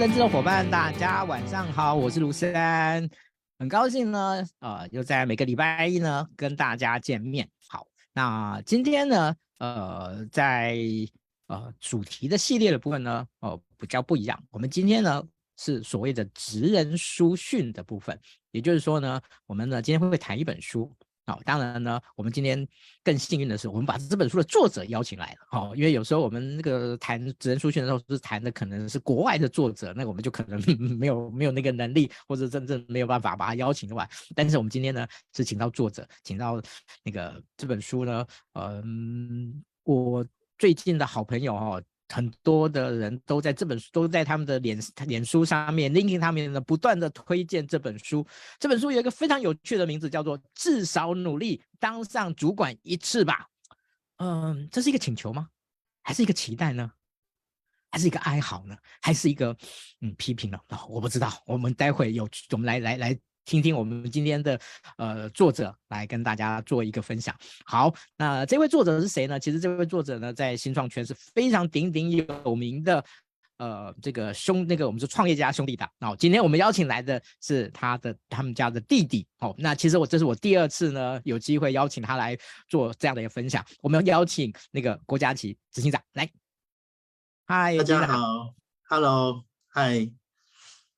人资的伙伴，大家晚上好，我是卢森，很高兴呢，呃，又在每个礼拜一呢跟大家见面。好，那今天呢，呃，在呃主题的系列的部分呢，哦、比较不一样。我们今天呢是所谓的职人书讯的部分，也就是说呢，我们呢今天会会谈一本书。好，当然呢，我们今天更幸运的是，我们把这本书的作者邀请来了。好，因为有时候我们那个谈职人书讯的时候，是谈的可能是国外的作者，那我们就可能 没有没有那个能力，或者真正没有办法把他邀请过来。但是我们今天呢，是请到作者，请到那个这本书呢，嗯，我最近的好朋友哦。很多的人都在这本书，都在他们的脸脸书上面，LinkedIn 上面呢，不断的推荐这本书。这本书有一个非常有趣的名字，叫做“至少努力当上主管一次吧”。嗯，这是一个请求吗？还是一个期待呢？还是一个哀嚎呢？还是一个嗯批评呢？哦，我不知道。我们待会有，我们来来来。听听我们今天的呃作者来跟大家做一个分享。好，那这位作者是谁呢？其实这位作者呢，在新创圈是非常鼎鼎有名的，呃，这个兄那个我们是创业家兄弟的。哦，今天我们邀请来的是他的他们家的弟弟。哦，那其实我这是我第二次呢有机会邀请他来做这样的一个分享。我们要邀请那个郭佳琪执行长来。嗨，大家好，Hello，嗨，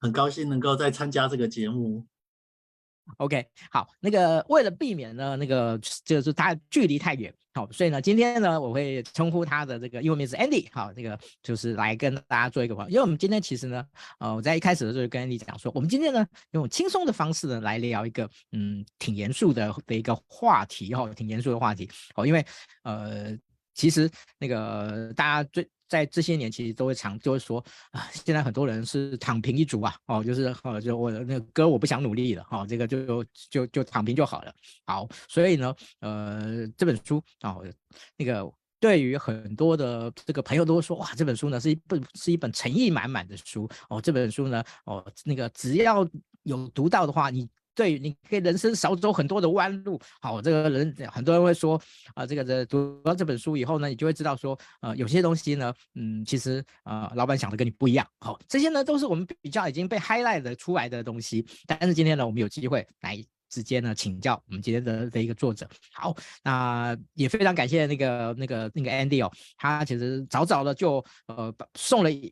很高兴能够再参加这个节目。OK，好，那个为了避免呢，那个就是他距离太远，好，所以呢，今天呢，我会称呼他的这个英文名字 Andy，好，这个就是来跟大家做一个朋友，因为我们今天其实呢，呃，我在一开始的时候就跟 Andy 讲说，我们今天呢，用轻松的方式呢来聊一个，嗯，挺严肃的的一个话题，哈，挺严肃的话题，好，因为呃，其实那个大家最。在这些年，其实都会常就会说啊，现在很多人是躺平一族啊，哦，就是哦，就我那个哥，我不想努力了，哦，这个就就就躺平就好了。好，所以呢，呃，这本书啊，哦，那个对于很多的这个朋友都说，哇，这本书呢是一本是一本诚意满满的书哦，这本书呢，哦，那个只要有读到的话，你。对，你可以人生少走很多的弯路。好，这个人很多人会说啊，这个这读到这本书以后呢，你就会知道说，呃，有些东西呢，嗯，其实呃，老板想的跟你不一样。好，这些呢都是我们比较已经被 highlight 出来的东西。但是今天呢，我们有机会来直接呢请教我们今天的的一个作者。好，那也非常感谢那个那个那个 Andy 哦，他其实早早的就呃送了一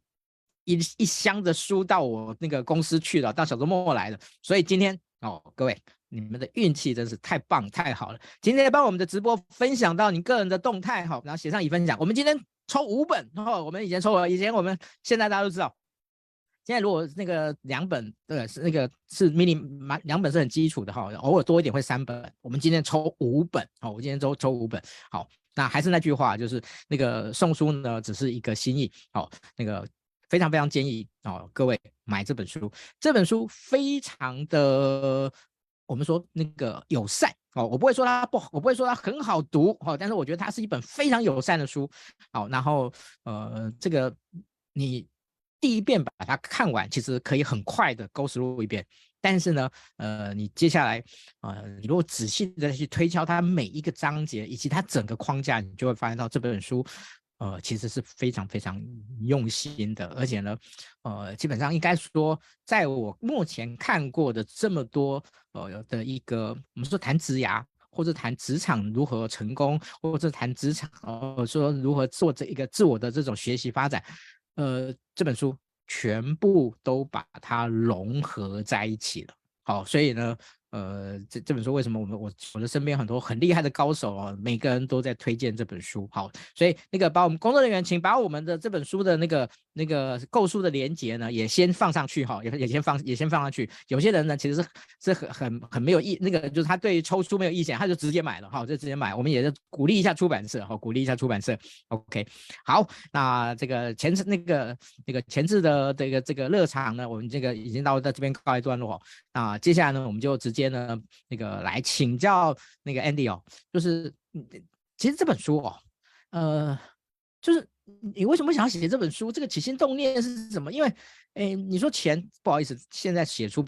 一一箱的书到我那个公司去了，到小周末来了。所以今天。哦，各位，你们的运气真是太棒太好了！今天帮我们的直播分享到你个人的动态，好，然后写上已分享。我们今天抽五本，然后我们以前抽了，以前我们现在大家都知道，现在如果那个两本，对，是那个是 mini 买两本是很基础的哈，偶尔多一点会三本。我们今天抽五本，好，我今天抽抽五本，好，那还是那句话，就是那个送书呢，只是一个心意，好，那个。非常非常建议哦，各位买这本书。这本书非常的，我们说那个友善哦，我不会说它不好，我不会说它很好读哦，但是我觉得它是一本非常友善的书。好，然后呃，这个你第一遍把它看完，其实可以很快的 go through 一遍。但是呢，呃，你接下来呃，你如果仔细的去推敲它每一个章节以及它整个框架，你就会发现到这本书。呃，其实是非常非常用心的，而且呢，呃，基本上应该说，在我目前看过的这么多呃的一个，我们说谈职涯，或者谈职场如何成功，或者谈职场，呃，说如何做这一个自我的这种学习发展，呃，这本书全部都把它融合在一起了。好，所以呢。呃，这这本书为什么我们我我的身边很多很厉害的高手啊，每个人都在推荐这本书。好，所以那个把我们工作人员，请把我们的这本书的那个那个购书的链接呢，也先放上去哈，也也先放也先放上去。有些人呢，其实是是很很很没有意，那个就是他对于抽书没有意见，他就直接买了哈，就直接买。我们也是鼓励一下出版社哈，鼓励一下出版社。OK，好，那这个前置那个那个前置的这个这个热场呢，我们这个已经到在这边告一段落。那接下来呢，我们就直接。呢，那个来请教那个 Andy 哦，就是其实这本书哦，呃，就是你为什么想要写这本书？这个起心动念是什么？因为，哎，你说钱不好意思，现在写出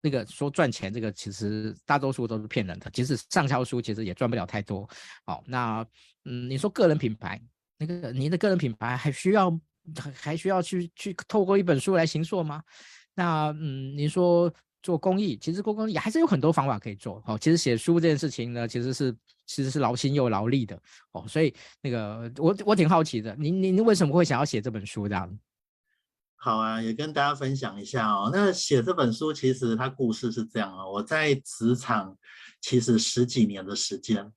那个说赚钱，这个其实大多数都是骗人的。即使畅销书，其实也赚不了太多。好，那嗯，你说个人品牌，那个您的个人品牌还需要还还需要去去透过一本书来行塑吗？那嗯，你说做公益，其实做公益还是有很多方法可以做。哦，其实写书这件事情呢，其实是其实是劳心又劳力的。哦，所以那个我我挺好奇的，你你你为什么会想要写这本书这样？好啊，也跟大家分享一下哦。那写这本书，其实它故事是这样哦。我在职场其实十几年的时间，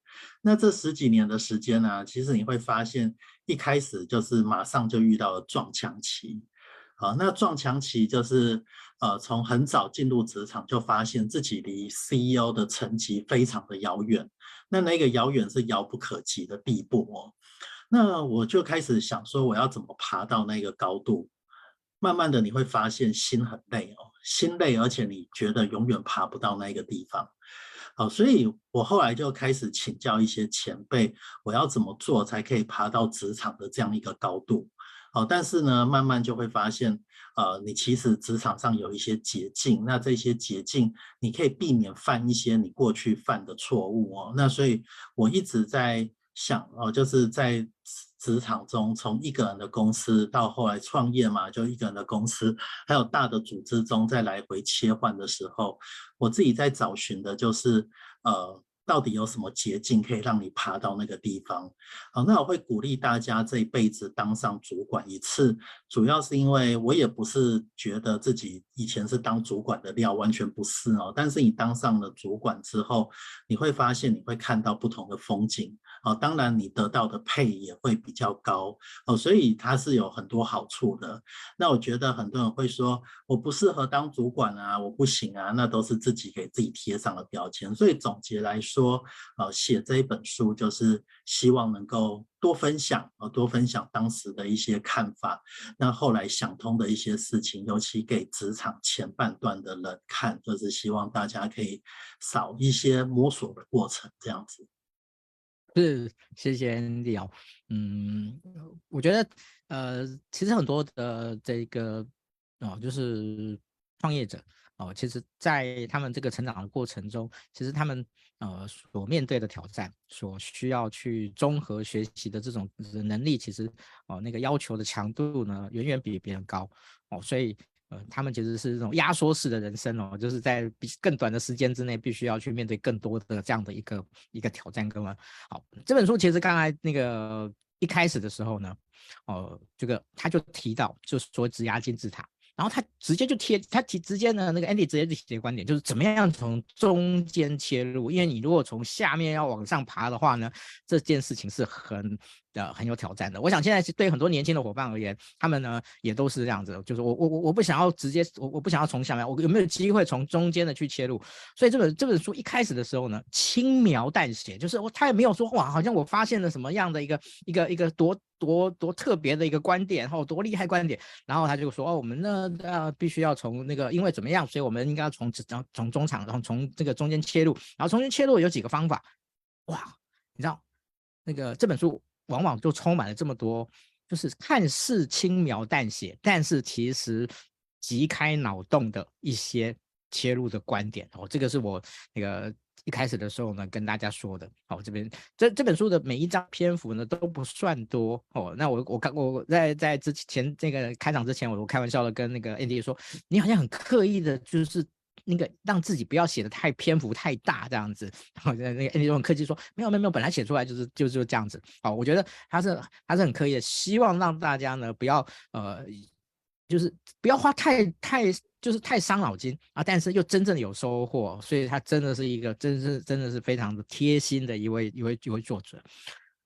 那这十几年的时间呢，其实你会发现，一开始就是马上就遇到了撞墙期。好，那撞墙期就是呃，从很早进入职场就发现自己离 CEO 的层级非常的遥远，那那个遥远是遥不可及的地步哦。那我就开始想说，我要怎么爬到那个高度？慢慢的你会发现心很累哦，心累，而且你觉得永远爬不到那个地方，好，所以我后来就开始请教一些前辈，我要怎么做才可以爬到职场的这样一个高度？好，但是呢，慢慢就会发现，呃，你其实职场上有一些捷径，那这些捷径你可以避免犯一些你过去犯的错误哦。那所以我一直在想哦，就是在。职场中，从一个人的公司到后来创业嘛，就一个人的公司，还有大的组织中再来回切换的时候，我自己在找寻的就是，呃。到底有什么捷径可以让你爬到那个地方？好，那我会鼓励大家这一辈子当上主管一次，主要是因为我也不是觉得自己以前是当主管的料，完全不是哦。但是你当上了主管之后，你会发现你会看到不同的风景啊，当然你得到的配也会比较高哦，所以它是有很多好处的。那我觉得很多人会说我不适合当主管啊，我不行啊，那都是自己给自己贴上了标签。所以总结来说。说，呃，写这一本书就是希望能够多分享，呃，多分享当时的一些看法。那后来想通的一些事情，尤其给职场前半段的人看，就是希望大家可以少一些摸索的过程，这样子。是，谢谢 Andy 哦。嗯，我觉得，呃，其实很多的这个，哦，就是创业者。哦，其实，在他们这个成长的过程中，其实他们呃所面对的挑战，所需要去综合学习的这种能力，其实哦那个要求的强度呢，远远比别人高哦，所以他们其实是这种压缩式的人生哦，就是在比更短的时间之内，必须要去面对更多的这样的一个一个挑战。各位，好，这本书其实刚才那个一开始的时候呢，哦，这个他就提到，就是说职涯金字塔。然后他直接就贴，他提直接呢，那个 Andy 直接就提的观点就是怎么样从中间切入，因为你如果从下面要往上爬的话呢，这件事情是很。的很有挑战的，我想现在是对很多年轻的伙伴而言，他们呢也都是这样子，就是我我我我不想要直接，我我不想要从下面，我有没有机会从中间的去切入？所以这本这本书一开始的时候呢，轻描淡写，就是我他也没有说哇，好像我发现了什么样的一个一个一个多多多特别的一个观点，然后多厉害观点，然后他就说哦，我们呢呃必须要从那个因为怎么样，所以我们应该要从从从中场，然后从这个中间切入，然后中间切入有几个方法，哇，你知道那个这本书。往往就充满了这么多，就是看似轻描淡写，但是其实极开脑洞的一些切入的观点哦。这个是我那个一开始的时候呢跟大家说的。好，这边这这本书的每一张篇幅呢都不算多哦。那我我刚我在在之前这个开场之前，我我开玩笑的跟那个 Andy 说，你好像很刻意的，就是。那个让自己不要写的太篇幅太大这样子，然后那个 Andy 很客气说没有没有没有，本来写出来就是就就这样子。好，我觉得他是他是很刻意的，希望让大家呢不要呃，就是不要花太太就是太伤脑筋啊，但是又真正有收获，所以他真的是一个真是真的是非常的贴心的一位一位一位作者。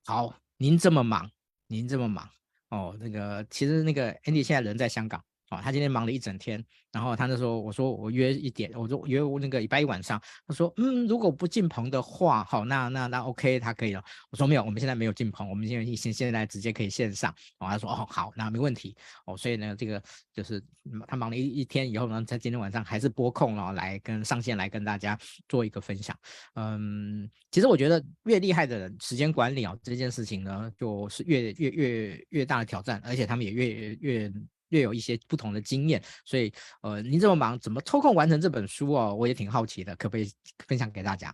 好，您这么忙，您这么忙哦，那个其实那个 Andy 现在人在香港。哦，他今天忙了一整天，然后他那时候我说我约一点，我说约我那个礼拜一晚上，他说嗯，如果不进棚的话，好，那那那 OK，他可以了。我说没有，我们现在没有进棚，我们现在现现在直接可以线上。哦，他说哦好，那没问题。哦，所以呢，这个就是他忙了一一天以后呢，他今天晚上还是拨空了来跟上线来跟大家做一个分享。嗯，其实我觉得越厉害的人，时间管理啊这件事情呢，就是越越越越大的挑战，而且他们也越越。略有一些不同的经验，所以呃，您这么忙，怎么抽空完成这本书哦？我也挺好奇的，可不可以分享给大家？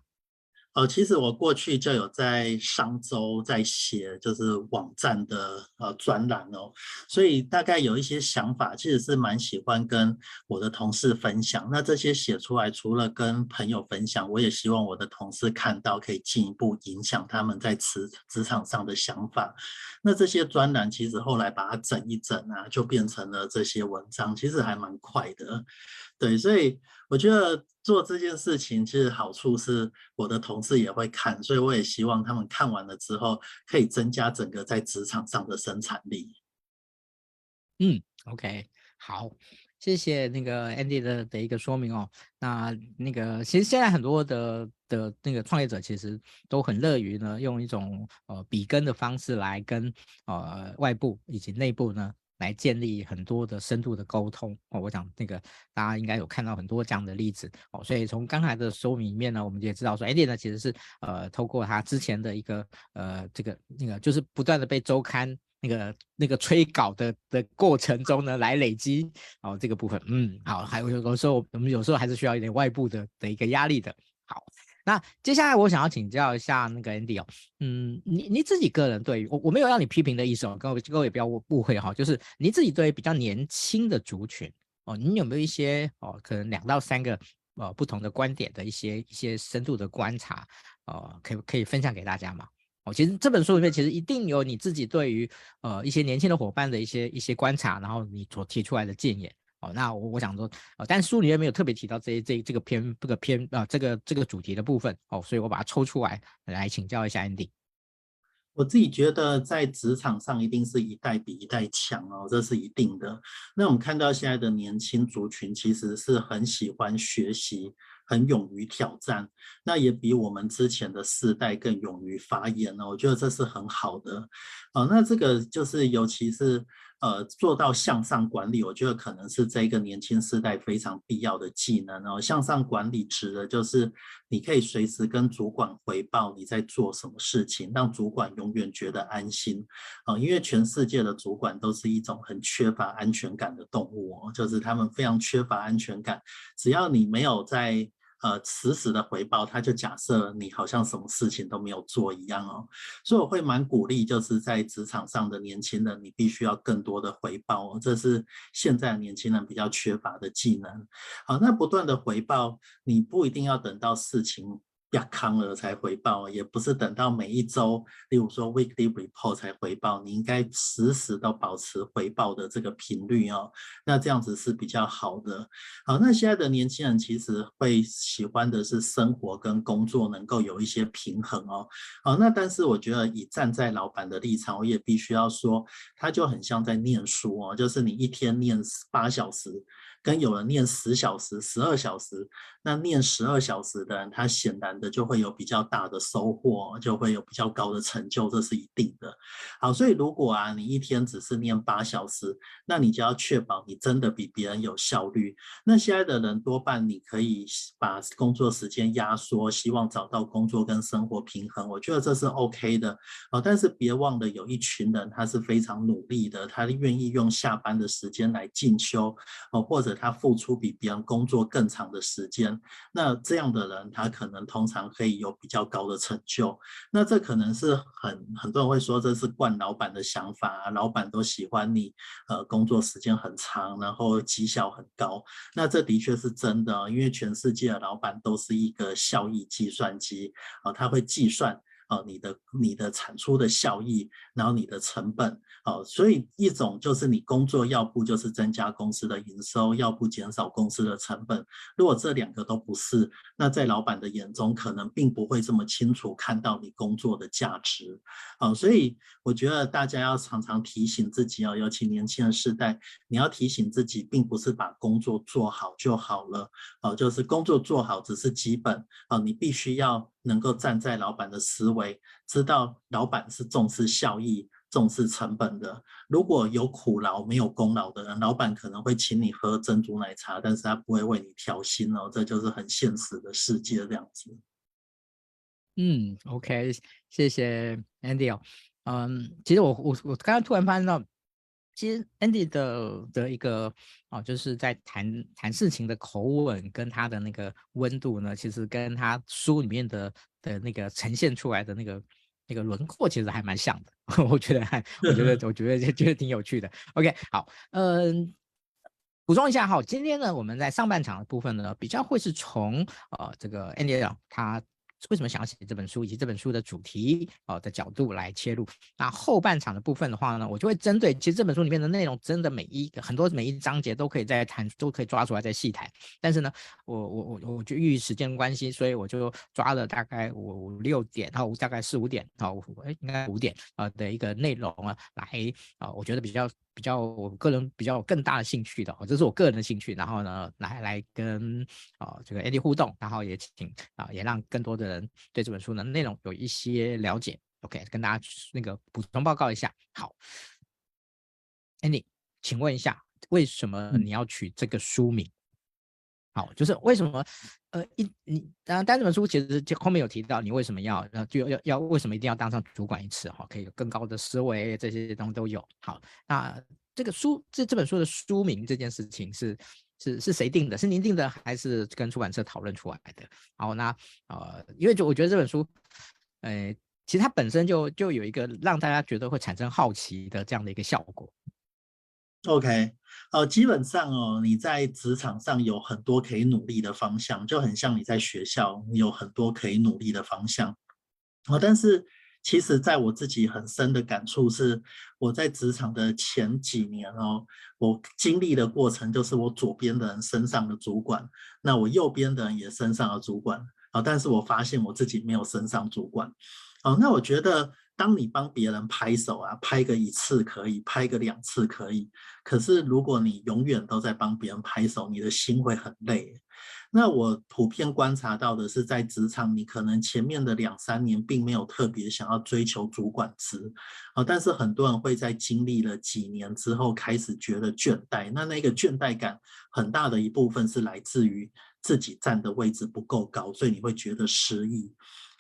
呃，其实我过去就有在商周在写，就是网站的呃专栏哦，所以大概有一些想法，其实是蛮喜欢跟我的同事分享。那这些写出来，除了跟朋友分享，我也希望我的同事看到，可以进一步影响他们在职职场上的想法。那这些专栏其实后来把它整一整啊，就变成了这些文章，其实还蛮快的。对，所以我觉得做这件事情其实好处是我的同事也会看，所以我也希望他们看完了之后可以增加整个在职场上的生产力。嗯，OK，好，谢谢那个 Andy 的的一个说明哦。那那个其实现在很多的的那个创业者其实都很乐于呢用一种呃比根的方式来跟呃外部以及内部呢。来建立很多的深度的沟通。哦，我想那个大家应该有看到很多这样的例子。哦，所以从刚才的说明里面呢，我们也知道说，Andy 呢其实是呃透过他之前的一个呃这个那个就是不断的被周刊那个那个催稿的的过程中呢来累积。哦这个部分，嗯好，还有有时候我们有时候还是需要一点外部的的一个压力的，好。那接下来我想要请教一下那个 Andy 哦，嗯，你你自己个人对于我我没有让你批评的意思哦，各位各位不要误会哈，就是你自己对于比较年轻的族群哦，你有没有一些哦，可能两到三个呃不同的观点的一些一些深度的观察，呃，可以可以分享给大家吗？哦，其实这本书里面其实一定有你自己对于呃一些年轻的伙伴的一些一些观察，然后你所提出来的建议。哦，那我我想说，呃，但书里面没有特别提到这这这个篇这个篇啊、呃，这个这个主题的部分哦，所以我把它抽出来来请教一下 Andy。我自己觉得在职场上一定是一代比一代强哦，这是一定的。那我们看到现在的年轻族群其实是很喜欢学习，很勇于挑战，那也比我们之前的世代更勇于发言哦。我觉得这是很好的。哦，那这个就是尤其是。呃，做到向上管理，我觉得可能是这个年轻世代非常必要的技能哦。向上管理指的就是你可以随时跟主管回报你在做什么事情，让主管永远觉得安心啊。因为全世界的主管都是一种很缺乏安全感的动物，就是他们非常缺乏安全感。只要你没有在。呃，实时的回报，他就假设你好像什么事情都没有做一样哦，所以我会蛮鼓励，就是在职场上的年轻人，你必须要更多的回报哦，这是现在年轻人比较缺乏的技能。好，那不断的回报，你不一定要等到事情。亚康了才回报，也不是等到每一周，例如说 weekly report 才回报，你应该时时都保持回报的这个频率哦，那这样子是比较好的。好，那现在的年轻人其实会喜欢的是生活跟工作能够有一些平衡哦。好，那但是我觉得以站在老板的立场，我也必须要说，他就很像在念书哦，就是你一天念八小时。跟有人念十小时、十二小时，那念十二小时的人，他显然的就会有比较大的收获，就会有比较高的成就，这是一定的。好，所以如果啊，你一天只是念八小时，那你就要确保你真的比别人有效率。那现在的人多半你可以把工作时间压缩，希望找到工作跟生活平衡，我觉得这是 OK 的。啊，但是别忘了有一群人他是非常努力的，他愿意用下班的时间来进修，哦，或者。他付出比别人工作更长的时间，那这样的人，他可能通常可以有比较高的成就。那这可能是很很多人会说，这是惯老板的想法啊，老板都喜欢你，呃，工作时间很长，然后绩效很高。那这的确是真的，因为全世界的老板都是一个效益计算机啊，他会计算。啊，你的你的产出的效益，然后你的成本，好，所以一种就是你工作要不就是增加公司的营收，要不减少公司的成本。如果这两个都不是，那在老板的眼中可能并不会这么清楚看到你工作的价值。好，所以我觉得大家要常常提醒自己哦，尤其年轻的世代，你要提醒自己，并不是把工作做好就好了。好，就是工作做好只是基本，啊，你必须要。能够站在老板的思维，知道老板是重视效益、重视成本的。如果有苦劳没有功劳的人，老板可能会请你喝珍珠奶茶，但是他不会为你调薪哦。这就是很现实的世界这样子。嗯，OK，谢谢 Andy 哦。嗯，其实我我我刚刚突然发现到。其实 Andy 的的一个哦，就是在谈谈事情的口吻跟他的那个温度呢，其实跟他书里面的的那个呈现出来的那个那个轮廓，其实还蛮像的。我觉得还，我觉得，我觉得 觉得挺有趣的。OK，好，嗯，补充一下哈，今天呢，我们在上半场的部分呢，比较会是从呃这个 Andy 他。为什么想要写这本书，以及这本书的主题啊的角度来切入？那后半场的部分的话呢，我就会针对其实这本书里面的内容，真的每一个很多每一章节都可以再谈，都可以抓出来再细谈。但是呢，我我我我就由于时间关系，所以我就抓了大概五五六点，然后大概四五点，好，哎，应该五点啊的一个内容啊，来啊，我觉得比较。比较我个人比较有更大的兴趣的，这是我个人的兴趣。然后呢，来来跟啊、呃、这个 Andy 互动，然后也请啊、呃、也让更多的人对这本书的内容有一些了解。OK，跟大家那个补充报告一下。好，Andy，请问一下，为什么你要取这个书名？好，就是为什么？呃，一你当然，但这本书其实就后面有提到，你为什么要呃就要要为什么一定要当上主管一次哈？可以有更高的思维，这些东西都有。好，那这个书这这本书的书名这件事情是是是谁定的？是您定的，还是跟出版社讨论出来的？好，那呃，因为就我觉得这本书，呃，其实它本身就就有一个让大家觉得会产生好奇的这样的一个效果。OK，呃，基本上哦，你在职场上有很多可以努力的方向，就很像你在学校，你有很多可以努力的方向。哦，但是其实在我自己很深的感触是，我在职场的前几年哦，我经历的过程就是我左边的人升上了主管，那我右边的人也升上了主管啊，但是我发现我自己没有升上主管。哦，那我觉得。当你帮别人拍手啊，拍个一次可以，拍个两次可以。可是如果你永远都在帮别人拍手，你的心会很累。那我普遍观察到的是，在职场，你可能前面的两三年并没有特别想要追求主管职啊，但是很多人会在经历了几年之后开始觉得倦怠。那那个倦怠感很大的一部分是来自于自己站的位置不够高，所以你会觉得失意。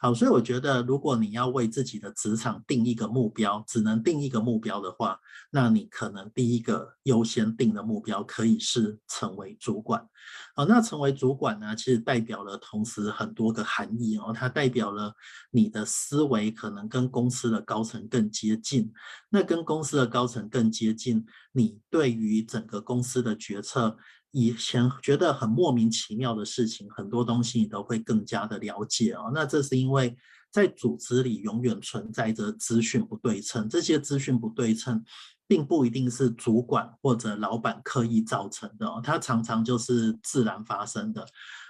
好，所以我觉得，如果你要为自己的职场定一个目标，只能定一个目标的话，那你可能第一个优先定的目标可以是成为主管。好，那成为主管呢，其实代表了同时很多个含义哦，它代表了你的思维可能跟公司的高层更接近，那跟公司的高层更接近，你对于整个公司的决策。以前觉得很莫名其妙的事情，很多东西你都会更加的了解哦。那这是因为在组织里永远存在着资讯不对称，这些资讯不对称，并不一定是主管或者老板刻意造成的哦，它常常就是自然发生的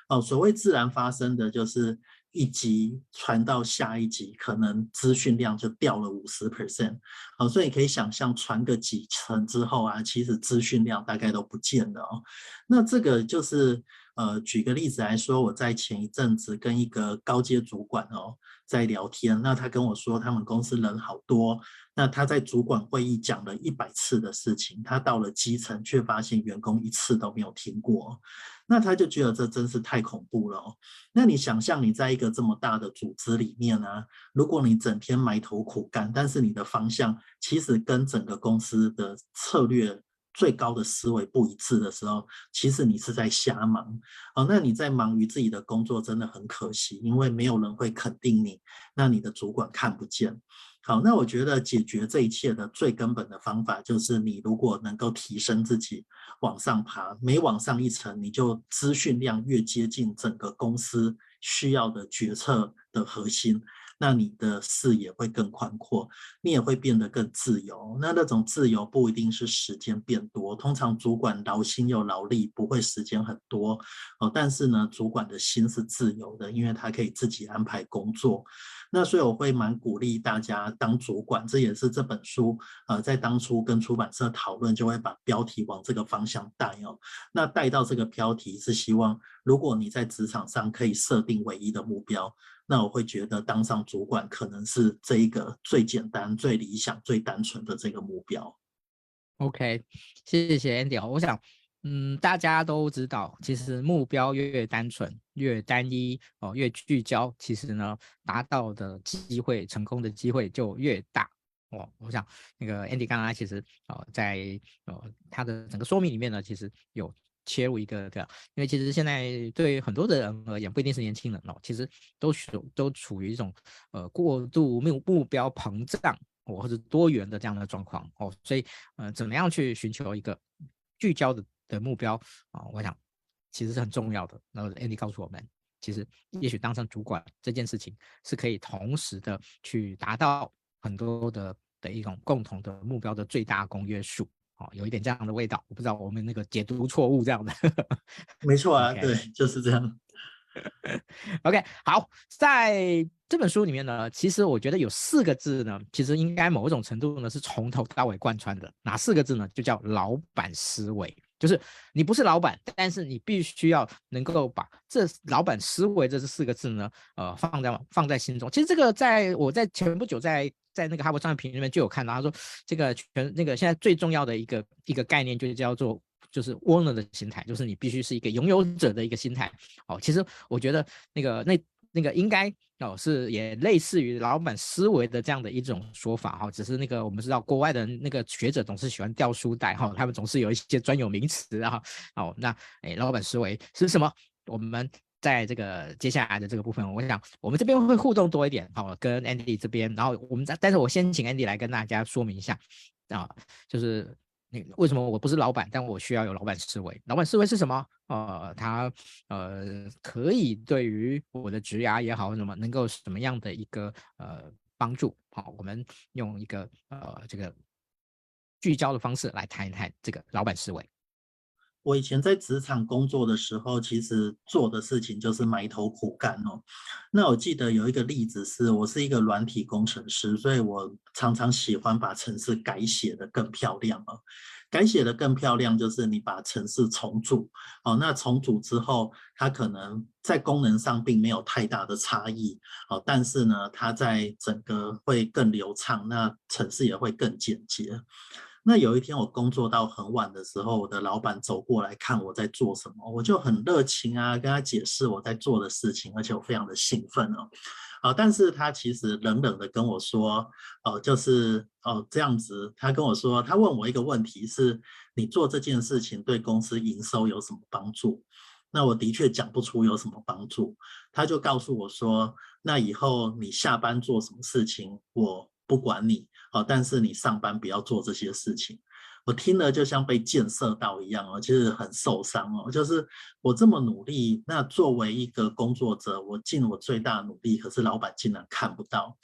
哦。所谓自然发生的就是。一级传到下一级，可能资讯量就掉了五十 percent，好，所以你可以想象传个几层之后啊，其实资讯量大概都不见了哦。那这个就是呃，举个例子来说，我在前一阵子跟一个高阶主管哦在聊天，那他跟我说他们公司人好多，那他在主管会议讲了一百次的事情，他到了基层却发现员工一次都没有听过。那他就觉得这真是太恐怖了。那你想象你在一个这么大的组织里面呢，如果你整天埋头苦干，但是你的方向其实跟整个公司的策略最高的思维不一致的时候，其实你是在瞎忙。哦，那你在忙于自己的工作真的很可惜，因为没有人会肯定你，那你的主管看不见。好，那我觉得解决这一切的最根本的方法，就是你如果能够提升自己，往上爬，每往上一层，你就资讯量越接近整个公司需要的决策的核心。那你的视野会更宽阔，你也会变得更自由。那那种自由不一定是时间变多，通常主管劳心又劳力，不会时间很多哦。但是呢，主管的心是自由的，因为他可以自己安排工作。那所以我会蛮鼓励大家当主管，这也是这本书呃在当初跟出版社讨论，就会把标题往这个方向带哦。那带到这个标题是希望，如果你在职场上可以设定唯一的目标。那我会觉得当上主管可能是这一个最简单、最理想、最单纯的这个目标。OK，谢谢 Andy。我想，嗯，大家都知道，其实目标越单纯、越单一哦，越聚焦，其实呢，达到的机会、成功的机会就越大哦。我想，那个 Andy 刚刚其实哦，在哦他的整个说明里面呢，其实有切入一个这样，因为其实现在对很多的人而言，不一定是年轻人哦，其实都处都处于一种呃过度目目标膨胀或者多元的这样的状况哦，所以呃，怎么样去寻求一个聚焦的的目标啊、我想其实是很重要的。然后 Andy 告诉我们，其实也许当上主管这件事情是可以同时的去达到很多的的一种共同的目标的最大公约数。哦，有一点这样的味道，我不知道我们那个解读错误这样的。没错啊，Okay. 对，就是这样。OK，好，在这本书里面呢，其实我觉得有四个字呢，其实应该某种程度呢是从头到尾贯穿的。哪四个字呢？就叫老板思维。就是你不是老板，但是你必须要能够把这老板思维这四个字呢，呃，放在放在心中。其实这个在我在前不久在在那个哈佛商业评论里面就有看到，他说这个全那个现在最重要的一个一个概念就叫做就是 owner 的心态，就是你必须是一个拥有者的一个心态。哦，其实我觉得那个那。那个应该哦是也类似于老板思维的这样的一种说法哈，只是那个我们知道国外的那个学者总是喜欢掉书袋哈，他们总是有一些专有名词啊。好，那诶老板思维是什么？我们在这个接下来的这个部分，我想我们这边会互动多一点，好，跟 Andy 这边，然后我们再，但是我先请 Andy 来跟大家说明一下啊，就是。为什么我不是老板，但我需要有老板思维？老板思维是什么？呃，他呃可以对于我的职涯也好，什么能够什么样的一个呃帮助？好，我们用一个呃这个聚焦的方式来谈一谈这个老板思维。我以前在职场工作的时候，其实做的事情就是埋头苦干哦。那我记得有一个例子是，我是一个软体工程师，所以我常常喜欢把程式改写得更漂亮哦。改写得更漂亮，就是你把程式重组哦。那重组之后，它可能在功能上并没有太大的差异哦，但是呢，它在整个会更流畅，那程式也会更简洁。那有一天我工作到很晚的时候，我的老板走过来看我在做什么，我就很热情啊，跟他解释我在做的事情，而且我非常的兴奋哦，啊，但是他其实冷冷的跟我说，哦，就是哦这样子，他跟我说，他问我一个问题是，你做这件事情对公司营收有什么帮助？那我的确讲不出有什么帮助，他就告诉我说，那以后你下班做什么事情，我不管你。哦，但是你上班不要做这些事情，我听了就像被箭射到一样哦，其实很受伤哦。就是我这么努力，那作为一个工作者，我尽我最大努力，可是老板竟然看不到。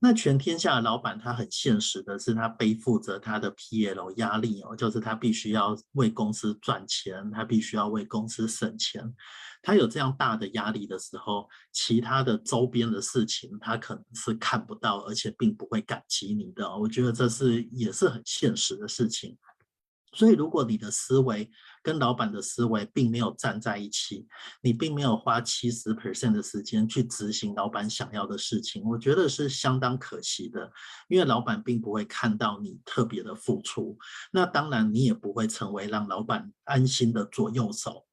那全天下的老板他很现实的是，他背负着他的 PL 压力哦，就是他必须要为公司赚钱，他必须要为公司省钱。他有这样大的压力的时候，其他的周边的事情他可能是看不到，而且并不会感激你的。我觉得这是也是很现实的事情。所以，如果你的思维跟老板的思维并没有站在一起，你并没有花七十 percent 的时间去执行老板想要的事情，我觉得是相当可惜的。因为老板并不会看到你特别的付出，那当然你也不会成为让老板安心的左右手。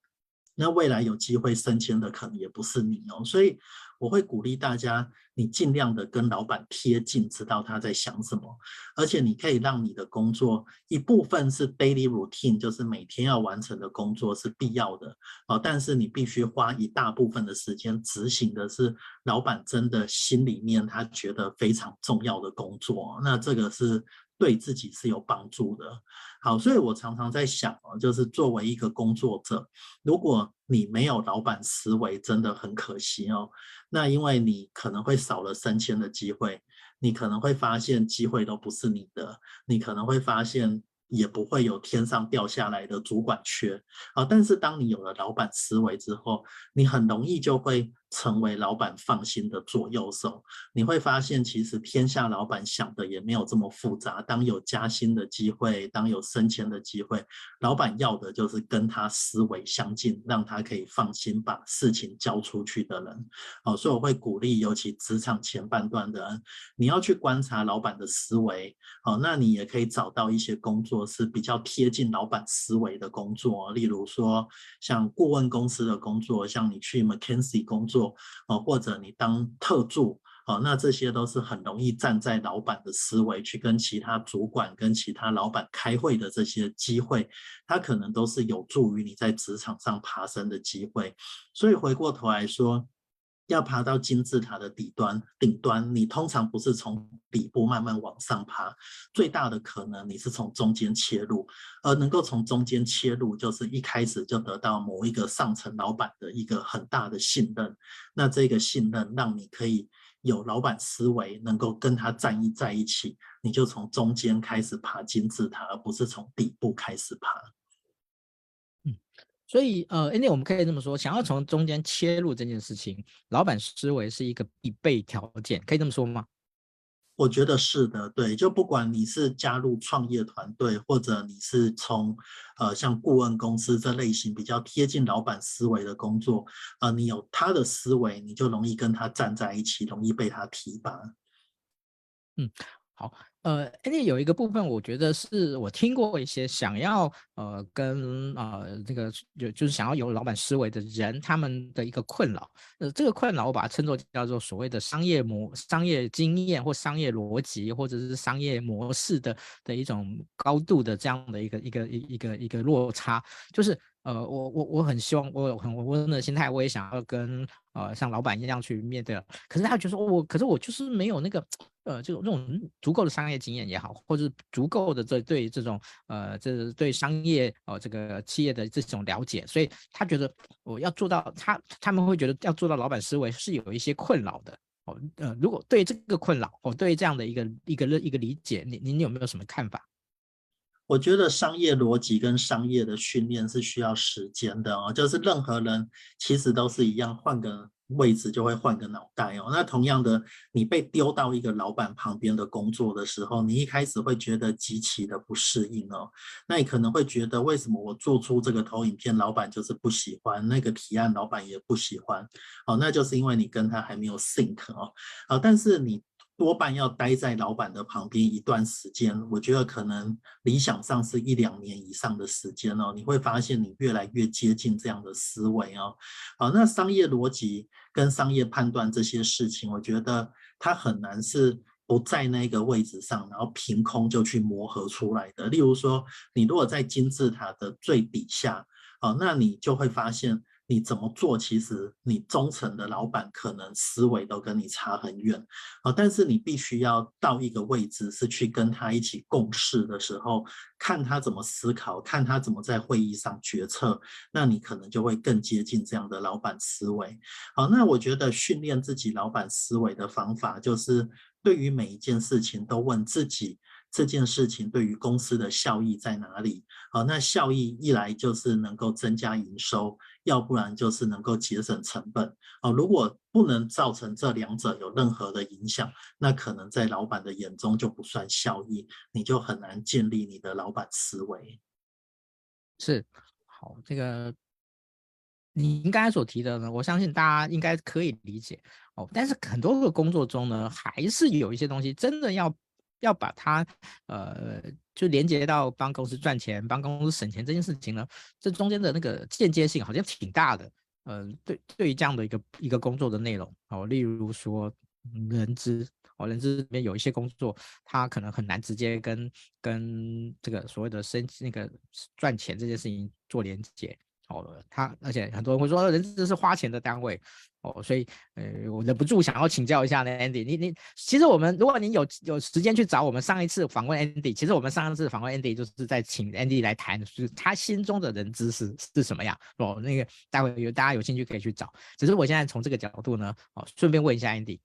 那未来有机会升迁的可能也不是你哦，所以我会鼓励大家，你尽量的跟老板贴近，知道他在想什么，而且你可以让你的工作一部分是 daily routine，就是每天要完成的工作是必要的。哦，但是你必须花一大部分的时间执行的是老板真的心里面他觉得非常重要的工作，那这个是。对自己是有帮助的。好，所以我常常在想哦，就是作为一个工作者，如果你没有老板思维，真的很可惜哦。那因为你可能会少了升迁的机会，你可能会发现机会都不是你的，你可能会发现。也不会有天上掉下来的主管缺啊！但是当你有了老板思维之后，你很容易就会成为老板放心的左右手。你会发现，其实天下老板想的也没有这么复杂。当有加薪的机会，当有升迁的机会，老板要的就是跟他思维相近，让他可以放心把事情交出去的人。好，所以我会鼓励，尤其职场前半段的人，你要去观察老板的思维。好，那你也可以找到一些工作。是比较贴近老板思维的工作，例如说像顾问公司的工作，像你去 McKinsey 工作，或者你当特助，哦，那这些都是很容易站在老板的思维去跟其他主管、跟其他老板开会的这些机会，它可能都是有助于你在职场上爬升的机会。所以回过头来说，要爬到金字塔的底端、顶端，你通常不是从底部慢慢往上爬，最大的可能你是从中间切入，而能够从中间切入，就是一开始就得到某一个上层老板的一个很大的信任，那这个信任让你可以。有老板思维，能够跟他站一在一起，你就从中间开始爬金字塔，而不是从底部开始爬。嗯，所以呃，Andy，我们可以这么说，想要从中间切入这件事情，老板思维是一个必备条件，可以这么说吗？我觉得是的，对，就不管你是加入创业团队，或者你是从呃像顾问公司这类型比较贴近老板思维的工作，呃，你有他的思维，你就容易跟他站在一起，容易被他提拔。嗯，好。呃，Andy 有一个部分，我觉得是我听过一些想要呃跟呃这个就就是想要有老板思维的人，他们的一个困扰。呃，这个困扰我把它称作叫做所谓的商业模、商业经验或商业逻辑，或者是商业模式的的一种高度的这样的一个一个一一个一个落差，就是。呃，我我我很希望，我有很温和的心态，我也想要跟呃像老板一样去面对了。可是他觉得，我可是我就是没有那个呃这种这种足够的商业经验也好，或者是足够的这对这种呃这对商业呃这个企业的这种了解，所以他觉得我要做到他他们会觉得要做到老板思维是有一些困扰的哦。呃，如果对这个困扰，我对这样的一个一个一个理解，你您有没有什么看法？我觉得商业逻辑跟商业的训练是需要时间的哦，就是任何人其实都是一样，换个位置就会换个脑袋哦。那同样的，你被丢到一个老板旁边的工作的时候，你一开始会觉得极其的不适应哦。那你可能会觉得，为什么我做出这个投影片，老板就是不喜欢那个提案，老板也不喜欢哦？那就是因为你跟他还没有 think 哦。啊，但是你。多半要待在老板的旁边一段时间，我觉得可能理想上是一两年以上的时间哦。你会发现你越来越接近这样的思维哦。好，那商业逻辑跟商业判断这些事情，我觉得它很难是不在那个位置上，然后凭空就去磨合出来的。例如说，你如果在金字塔的最底下，哦，那你就会发现。你怎么做？其实你中层的老板可能思维都跟你差很远啊，但是你必须要到一个位置，是去跟他一起共事的时候，看他怎么思考，看他怎么在会议上决策，那你可能就会更接近这样的老板思维。好，那我觉得训练自己老板思维的方法，就是对于每一件事情都问自己。这件事情对于公司的效益在哪里？好，那效益一来就是能够增加营收，要不然就是能够节省成本。哦，如果不能造成这两者有任何的影响，那可能在老板的眼中就不算效益，你就很难建立你的老板思维。是，好，这个您刚才所提的呢，我相信大家应该可以理解哦。但是很多个工作中呢，还是有一些东西真的要。要把它，呃，就连接到帮公司赚钱、帮公司省钱这件事情呢，这中间的那个间接性好像挺大的。呃，对，对于这样的一个一个工作的内容，哦，例如说人资，哦，人资里面有一些工作，它可能很难直接跟跟这个所谓的生那个赚钱这件事情做连接。哦，他而且很多人会说，人资是花钱的单位哦，所以呃，我忍不住想要请教一下呢，Andy，你你其实我们如果您有有时间去找我们上一次访问 Andy，其实我们上一次访问 Andy 就是在请 Andy 来谈，就是他心中的人资是是什么样哦，那个待会有大家有兴趣可以去找，只是我现在从这个角度呢，哦，顺便问一下 Andy。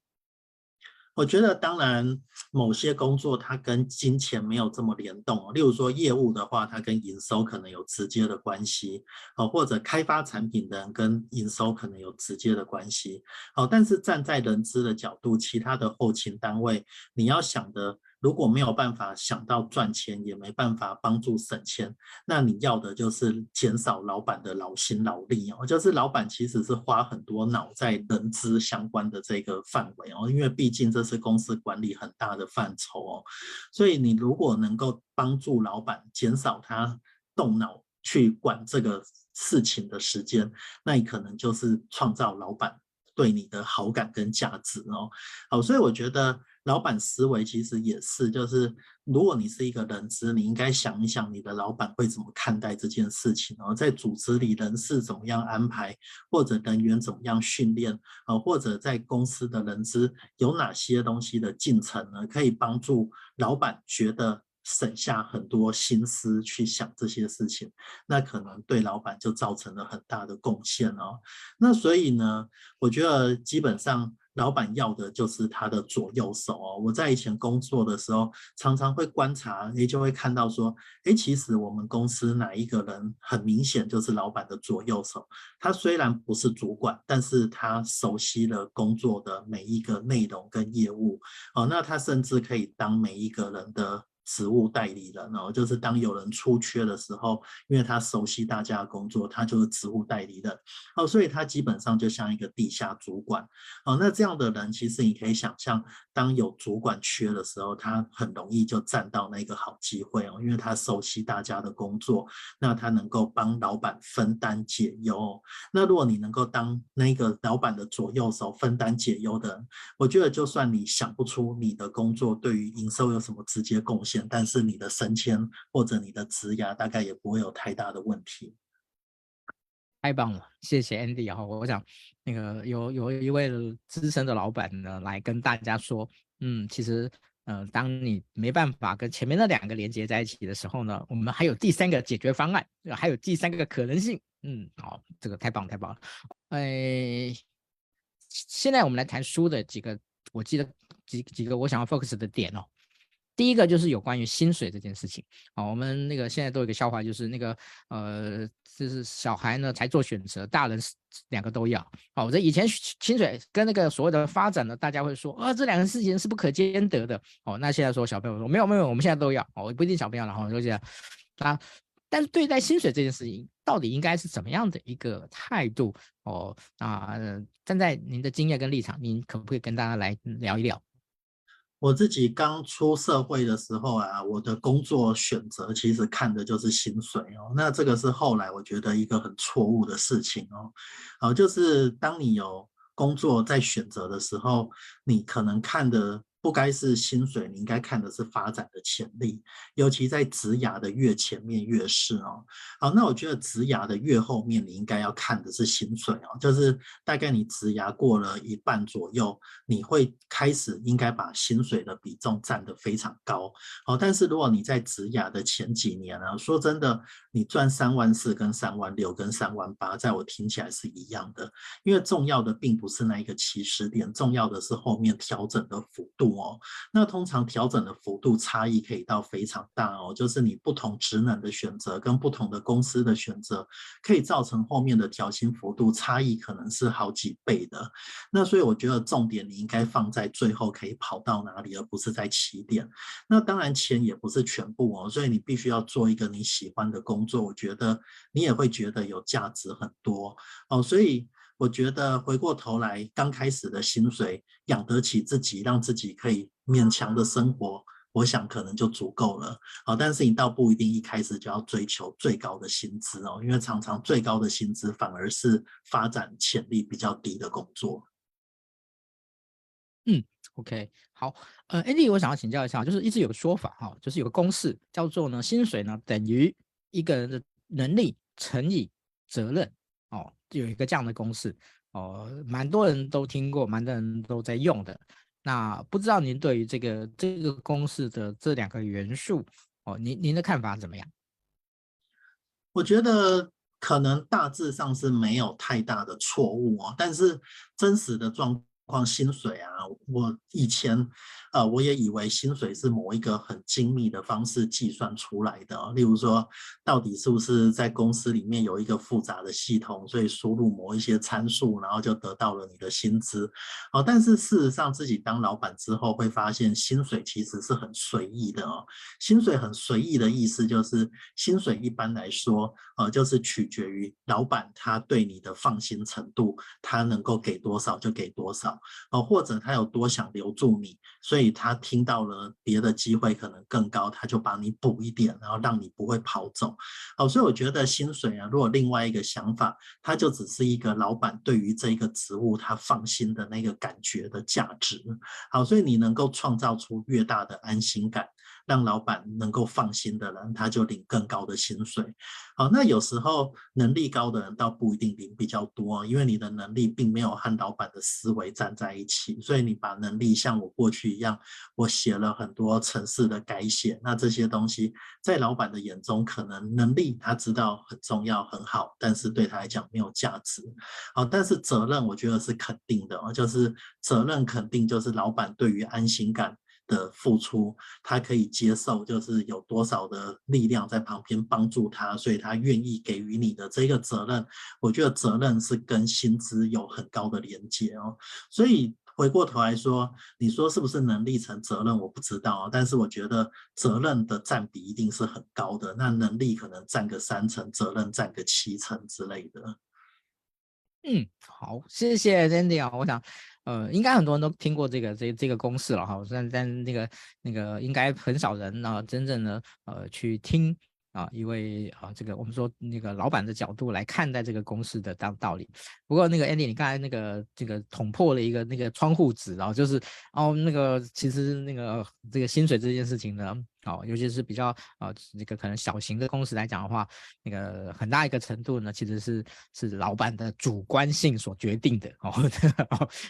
我觉得，当然，某些工作它跟金钱没有这么联动。例如说，业务的话，它跟营收可能有直接的关系，哦，或者开发产品的人跟营收可能有直接的关系，哦，但是站在人资的角度，其他的后勤单位，你要想的。如果没有办法想到赚钱，也没办法帮助省钱，那你要的就是减少老板的劳心劳力哦。就是老板其实是花很多脑在人资相关的这个范围哦，因为毕竟这是公司管理很大的范畴哦。所以你如果能够帮助老板减少他动脑去管这个事情的时间，那你可能就是创造老板对你的好感跟价值哦。好，所以我觉得老板思维其实也是，就是如果你是一个人资，你应该想一想你的老板会怎么看待这件事情然后，在组织里人事怎么样安排，或者人员怎么样训练啊，或者在公司的人资有哪些东西的进程呢，可以帮助老板觉得。省下很多心思去想这些事情，那可能对老板就造成了很大的贡献哦。那所以呢，我觉得基本上老板要的就是他的左右手哦。我在以前工作的时候，常常会观察，也就会看到说，哎，其实我们公司哪一个人很明显就是老板的左右手。他虽然不是主管，但是他熟悉了工作的每一个内容跟业务哦。那他甚至可以当每一个人的。职务代理人哦，就是当有人出缺的时候，因为他熟悉大家的工作，他就是职务代理人哦，所以他基本上就像一个地下主管哦。那这样的人，其实你可以想象，当有主管缺的时候，他很容易就占到那个好机会哦，因为他熟悉大家的工作，那他能够帮老板分担解忧。那如果你能够当那个老板的左右手，分担解忧的，我觉得就算你想不出你的工作对于营收有什么直接贡献。但是你的升迁或者你的职涯大概也不会有太大的问题。太棒了，谢谢 Andy 哦！我想那个有有一位资深的老板呢，来跟大家说，嗯，其实呃，当你没办法跟前面那两个连接在一起的时候呢，我们还有第三个解决方案，还有第三个可能性。嗯，好，这个太棒太棒了。哎，现在我们来谈书的几个，我记得几几个我想要 focus 的点哦。第一个就是有关于薪水这件事情啊，我们那个现在都有一个笑话，就是那个呃，就是小孩呢才做选择，大人两个都要。好，我这以前薪水跟那个所谓的发展呢，大家会说啊，这两个事情是不可兼得的。哦，那现在说小朋友说没有没有，我们现在都要。哦，不一定小朋友了哈，就这样啊。但是对待薪水这件事情，到底应该是怎么样的一个态度？哦啊，站在您的经验跟立场，您可不可以跟大家来聊一聊？我自己刚出社会的时候啊，我的工作选择其实看的就是薪水哦。那这个是后来我觉得一个很错误的事情哦。好，就是当你有工作在选择的时候，你可能看的。不该是薪水，你应该看的是发展的潜力，尤其在职涯的越前面越是哦。好，那我觉得职涯的越后面，你应该要看的是薪水哦，就是大概你职涯过了一半左右，你会开始应该把薪水的比重占得非常高。好，但是如果你在职涯的前几年呢，说真的，你赚三万四跟三万六跟三万八，在我听起来是一样的，因为重要的并不是那一个起始点，重要的是后面调整的幅度。哦，那通常调整的幅度差异可以到非常大哦，就是你不同职能的选择跟不同的公司的选择，可以造成后面的调薪幅度差异可能是好几倍的。那所以我觉得重点你应该放在最后可以跑到哪里，而不是在起点。那当然钱也不是全部哦，所以你必须要做一个你喜欢的工作，我觉得你也会觉得有价值很多哦，所以。我觉得回过头来，刚开始的薪水养得起自己，让自己可以勉强的生活，我想可能就足够了。好，但是你倒不一定一开始就要追求最高的薪资哦，因为常常最高的薪资反而是发展潜力比较低的工作。嗯，OK，好，呃，Andy，我想要请教一下，就是一直有个说法哈，就是有个公式叫做呢，薪水呢等于一个人的能力乘以责任。有一个这样的公式哦，蛮多人都听过，蛮多人都在用的。那不知道您对于这个这个公式的这两个元素哦，您您的看法怎么样？我觉得可能大致上是没有太大的错误哦，但是真实的状况，薪水啊，我以前。呃，我也以为薪水是某一个很精密的方式计算出来的，例如说，到底是不是在公司里面有一个复杂的系统，所以输入某一些参数，然后就得到了你的薪资。哦，但是事实上自己当老板之后会发现，薪水其实是很随意的哦。薪水很随意的意思就是，薪水一般来说，呃，就是取决于老板他对你的放心程度，他能够给多少就给多。少哦，或者他有多想留住你，所以他听到了别的机会可能更高，他就把你补一点，然后让你不会跑走。好，所以我觉得薪水啊，如果另外一个想法，他就只是一个老板对于这个职务他放心的那个感觉的价值。好，所以你能够创造出越大的安心感。让老板能够放心的人，他就领更高的薪水。好，那有时候能力高的人倒不一定领比较多，因为你的能力并没有和老板的思维站在一起，所以你把能力像我过去一样，我写了很多城市的改写，那这些东西在老板的眼中，可能能力他知道很重要很好，但是对他来讲没有价值。好，但是责任我觉得是肯定的，就是责任肯定就是老板对于安心感的付出，他可以接受，就是有多少的力量在旁边帮助他，所以他愿意给予你的这个责任。我觉得责任是跟薪资有很高的连接哦。所以回过头来说，你说是不是能力成责任？我不知道，但是我觉得责任的占比一定是很高的。那能力可能占个三成，责任占个七成之类的。嗯，好，谢谢 Andy 啊，我想。呃，应该很多人都听过这个这这个公式了哈，但但那个那个应该很少人啊，真正的呃去听啊，因为啊这个我们说那个老板的角度来看待这个公司的当道理。不过那个 Andy，你刚才那个这个捅破了一个那个窗户纸然啊，就是哦那个其实那个这个薪水这件事情呢。哦，尤其是比较呃，这个可能小型的公司来讲的话，那个很大一个程度呢，其实是是老板的主观性所决定的 哦。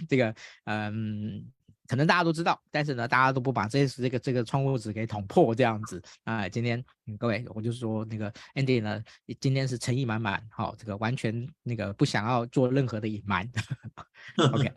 这个嗯，可能大家都知道，但是呢，大家都不把这这个这个窗户纸给捅破这样子啊。今天、嗯、各位，我就说那个 Andy 呢，今天是诚意满满，好、哦，这个完全那个不想要做任何的隐瞒。OK，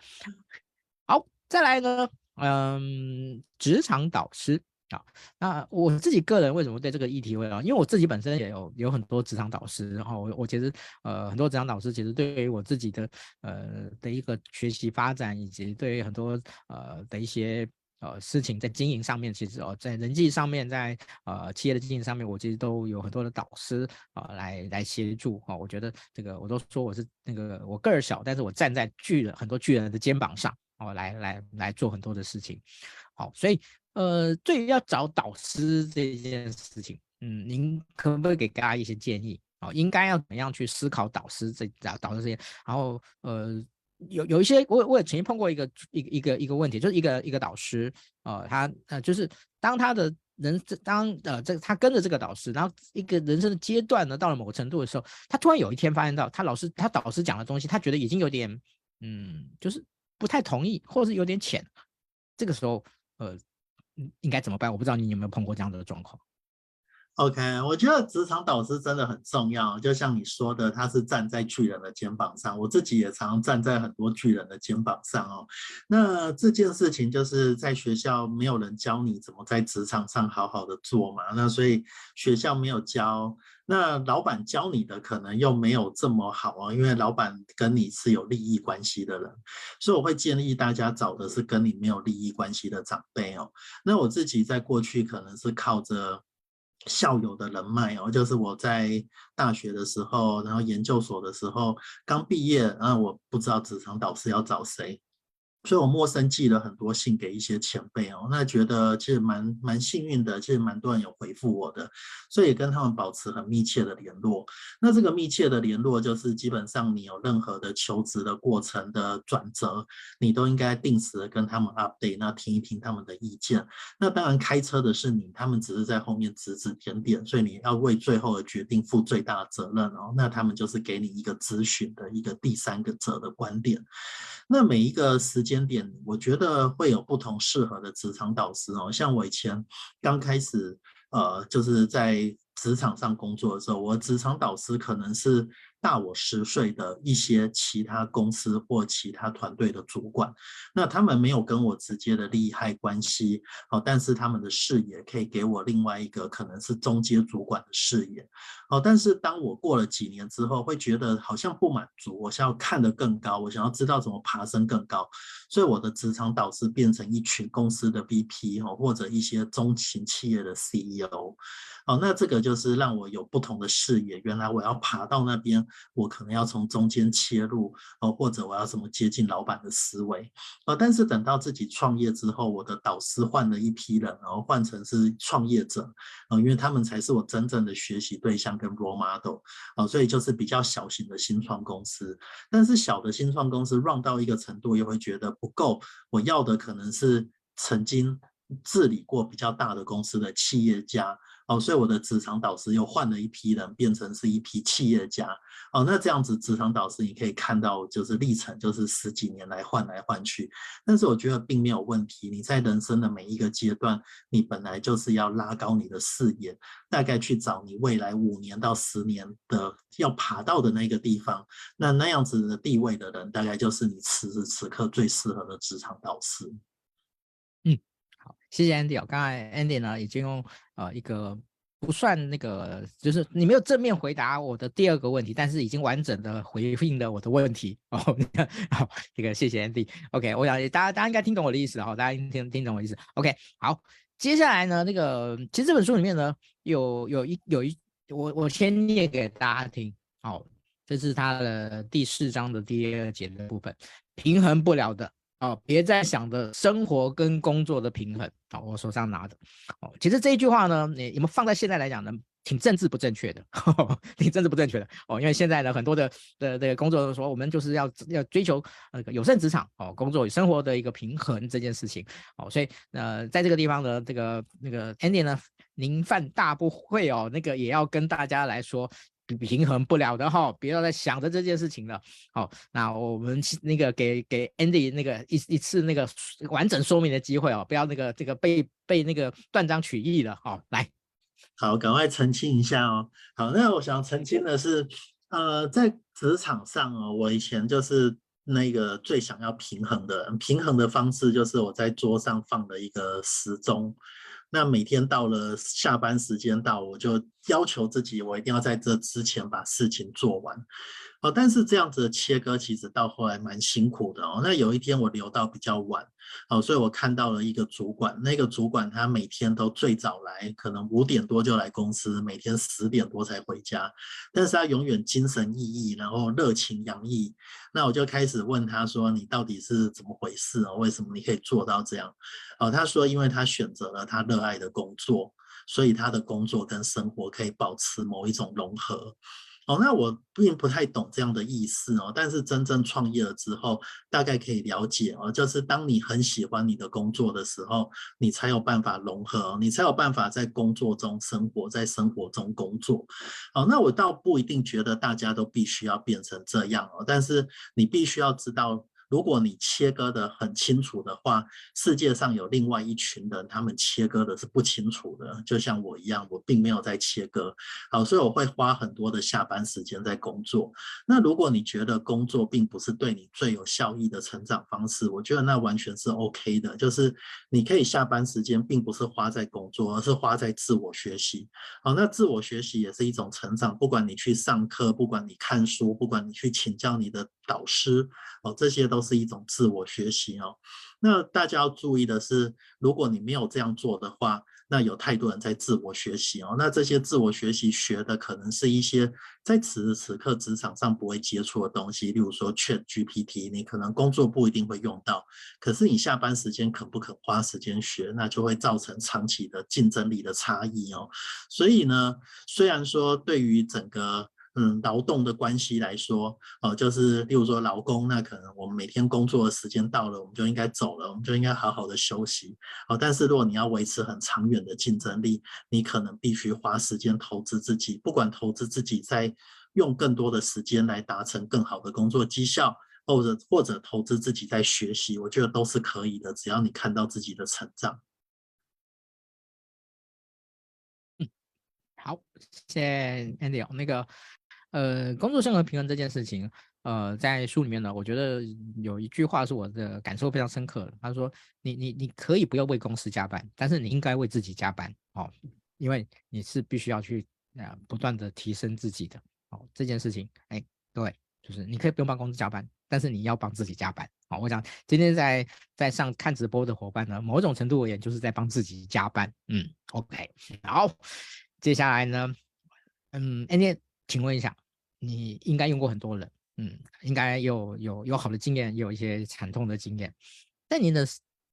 好，再来呢，嗯，职场导师。啊，那我自己个人为什么对这个议题会啊？因为我自己本身也有有很多职场导师，然后我我其实呃很多职场导师其实对于我自己的呃的一个学习发展，以及对于很多呃的一些呃事情在经营上面，其实哦在人际上面，在呃企业的经营上面，我其实都有很多的导师啊、来来协助啊。我觉得这个我都说我是那个我个儿小，但是我站在巨人很多巨人的肩膀上哦，来来来做很多的事情。好，所以。呃，对于要找导师这件事情，嗯，您可不可以给大家一些建议啊？应该要怎么样去思考导师这导导师这些？然后，呃，有有一些，我我也曾经碰过一个一个一个一个问题，就是一个一个导师，呃，他呃，就是当他的人当呃这他跟着这个导师，然后一个人生的阶段呢，到了某个程度的时候，他突然有一天发现到他老师他导师讲的东西，他觉得已经有点嗯，就是不太同意，或者是有点浅，这个时候，呃。应该怎么办？我不知道你有没有碰过这样的状况。OK，我觉得职场导师真的很重要，就像你说的，他是站在巨人的肩膀上。我自己也常常站在很多巨人的肩膀上哦。那这件事情就是在学校没有人教你怎么在职场上好好的做嘛，那所以学校没有教。那老板教你的可能又没有这么好啊，因为老板跟你是有利益关系的人，所以我会建议大家找的是跟你没有利益关系的长辈哦。那我自己在过去可能是靠着校友的人脉哦，就是我在大学的时候，然后研究所的时候刚毕业，然后我不知道职场导师要找谁。所以我陌生寄了很多信给一些前辈哦，那觉得其实蛮蛮幸运的，其实蛮多人有回复我的，所以跟他们保持很密切的联络。那这个密切的联络，就是基本上你有任何的求职的过程的转折，你都应该定时的跟他们 update，那听一听他们的意见。那当然开车的是你，他们只是在后面指指点点，所以你要为最后的决定负最大的责任哦。那他们就是给你一个咨询的一个第三个者的观点。那每一个时间点，我觉得会有不同适合的职场导师哦。像我以前刚开始，呃，就是在职场上工作的时候，我职场导师可能是。大我十岁的一些其他公司或其他团队的主管，那他们没有跟我直接的利害关系，哦，但是他们的视野可以给我另外一个可能是中阶主管的视野，哦，但是当我过了几年之后，会觉得好像不满足，我想要看得更高，我想要知道怎么爬升更高，所以我的职场导师变成一群公司的 VP 哦，或者一些中型企业的 CEO，哦，那这个就是让我有不同的视野，原来我要爬到那边。我可能要从中间切入哦，或者我要怎么接近老板的思维呃。但是等到自己创业之后，我的导师换了一批人，然后换成是创业者啊，因为他们才是我真正的学习对象跟 role model 啊，所以就是比较小型的新创公司。但是小的新创公司 run 到一个程度，又会觉得不够，我要的可能是曾经治理过比较大的公司的企业家。哦，所以我的职场导师又换了一批人，变成是一批企业家。哦，那这样子职场导师你可以看到，就是历程就是十几年来换来换去。但是我觉得并没有问题。你在人生的每一个阶段，你本来就是要拉高你的视野，大概去找你未来五年到十年的要爬到的那个地方。那那样子的地位的人，大概就是你此时此刻最适合的职场导师。谢谢 Andy 哦，刚才 Andy 呢已经用呃一个不算那个，就是你没有正面回答我的第二个问题，但是已经完整的回应了我的问题 哦。好，这个谢谢 Andy。OK，我想大家大家应该听懂我的意思哈，大家应听听懂我的意思。OK，好，接下来呢，那个其实这本书里面呢有有一有一我我先念给大家听。好，这是他的第四章的第二节的部分，平衡不了的。哦，别再想着生活跟工作的平衡。哦，我手上拿的。哦，其实这一句话呢，你你们放在现在来讲呢，挺政治不正确的，呵 呵挺政治不正确的。哦，因为现在呢，很多的的这个工作都说，我们就是要要追求那个有生职场，哦，工作与生活的一个平衡这件事情。哦，所以呃，在这个地方呢，这个那个 Andy 呢，您犯大不讳哦，那个也要跟大家来说。平衡不了的哈，不要再想着这件事情了。好，那我们那个给给 Andy 那个一一次那个完整说明的机会哦，不要那个这个被被那个断章取义了。好，来，好，赶快澄清一下哦。好，那我想澄清的是，呃，在职场上哦，我以前就是那个最想要平衡的，平衡的方式就是我在桌上放了一个时钟。那每天到了下班时间到，我就要求自己，我一定要在这之前把事情做完。哦，但是这样子的切割其实到后来蛮辛苦的哦。那有一天我留到比较晚，哦，所以我看到了一个主管，那个主管他每天都最早来，可能五点多就来公司，每天十点多才回家，但是他永远精神奕奕，然后热情洋溢。那我就开始问他说：“你到底是怎么回事哦？为什么你可以做到这样？”哦，他说：“因为他选择了他热爱的工作，所以他的工作跟生活可以保持某一种融合。”哦，那我并不太懂这样的意思哦，但是真正创业了之后，大概可以了解哦，就是当你很喜欢你的工作的时候，你才有办法融合，你才有办法在工作中生活，在生活中工作。哦，那我倒不一定觉得大家都必须要变成这样哦，但是你必须要知道。如果你切割的很清楚的话，世界上有另外一群人，他们切割的是不清楚的，就像我一样，我并没有在切割。好，所以我会花很多的下班时间在工作。那如果你觉得工作并不是对你最有效益的成长方式，我觉得那完全是 OK 的，就是你可以下班时间并不是花在工作，而是花在自我学习。好，那自我学习也是一种成长，不管你去上课，不管你看书，不管你去请教你的导师，哦，这些都是一种自我学习哦。那大家要注意的是，如果你没有这样做的话，那有太多人在自我学习哦。那这些自我学习学的可能是一些在此时此刻职场上不会接触的东西，例如说 ChatGPT，你可能工作不一定会用到，可是你下班时间肯不肯花时间学，那就会造成长期的竞争力的差异哦。所以呢，虽然说对于整个嗯，劳动的关系来说，哦，就是例如说劳工，那可能我们每天工作的时间到了，我们就应该走了，我们就应该好好的休息，哦。但是如果你要维持很长远的竞争力，你可能必须花时间投资自己，不管投资自己在用更多的时间来达成更好的工作绩效，或者或者投资自己在学习，我觉得都是可以的，只要你看到自己的成长。嗯，好，谢谢 Andy 那个。呃，工作生活平衡这件事情，呃，在书里面呢，我觉得有一句话是我的感受非常深刻的。他说：“你你你可以不要为公司加班，但是你应该为自己加班哦，因为你是必须要去呃不断的提升自己的哦。这件事情，哎，各位，就是你可以不用帮公司加班，但是你要帮自己加班。好，哦，我想今天在在上看直播的伙伴呢，某种程度而言，就是在帮自己加班。嗯，OK，好，接下来呢，嗯，Andy。请问一下，你应该用过很多人，嗯，应该有有有好的经验，有一些惨痛的经验。在您的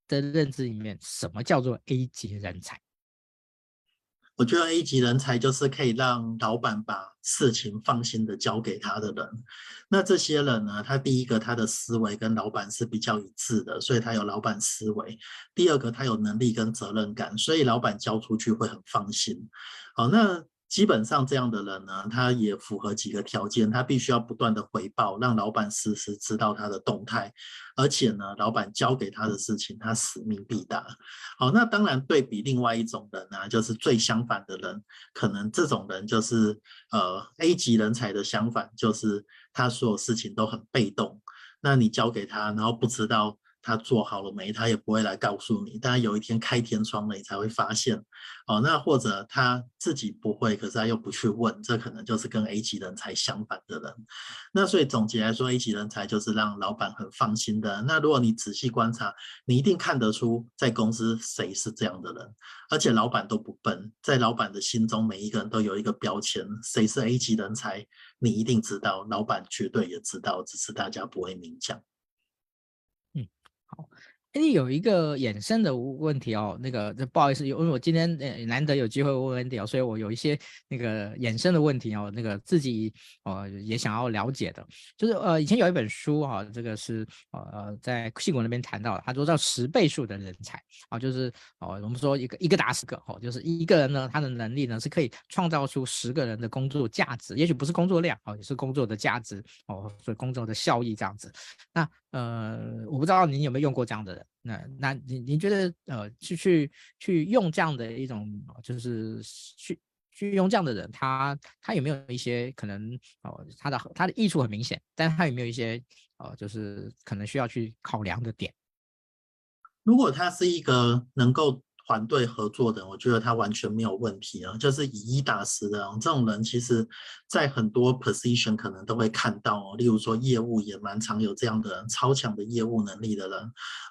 的认知里面，什么叫做 A 级人才？我觉得 A 级人才就是可以让老板把事情放心的交给他的人。那这些人呢，他第一个他的思维跟老板是比较一致的，所以他有老板思维。第二个他有能力跟责任感，所以老板交出去会很放心。好，那。基本上这样的人呢，他也符合几个条件，他必须要不断的回报，让老板时时知道他的动态，而且呢，老板交给他的事情，他使命必达。好，那当然对比另外一种人呢，就是最相反的人，可能这种人就是呃 A 级人才的相反，就是他所有事情都很被动，那你交给他，然后不知道。他做好了没？他也不会来告诉你。当然有一天开天窗了，你才会发现。哦，那或者他自己不会，可是他又不去问，这可能就是跟 A 级人才相反的人。那所以总结来说，A 级人才就是让老板很放心的。那如果你仔细观察，你一定看得出在公司谁是这样的人，而且老板都不笨，在老板的心中，每一个人都有一个标签，谁是 A 级人才，你一定知道，老板绝对也知道，只是大家不会明讲。好，你有一个衍生的问题哦，那个这不好意思，因为我今天呃难得有机会问 Andy 哦，所以我有一些那个衍生的问题哦，那个自己呃也想要了解的，就是呃以前有一本书哈、这个是呃在矽谷那边谈到的，他说叫十倍数的人才啊、就是哦我们说一个一个打十个哦，就是一个人呢他的能力呢是可以创造出十个人的工作价值，也许不是工作量哦，也是工作的价值哦，所以工作的效益这样子，那。呃，我不知道您有没有用过这样的人，那那你你觉得呃，去去去用这样的一种，就是去去用这样的人，他他有没有一些可能哦，他的他的益处很明显，但他有没有一些呃，就是可能需要去考量的点？如果他是一个能够。团队合作的，我觉得他完全没有问题啊，就是以一打十的这种人，其实，在很多 position 可能都会看到哦。例如说业务也蛮常有这样的人，超强的业务能力的人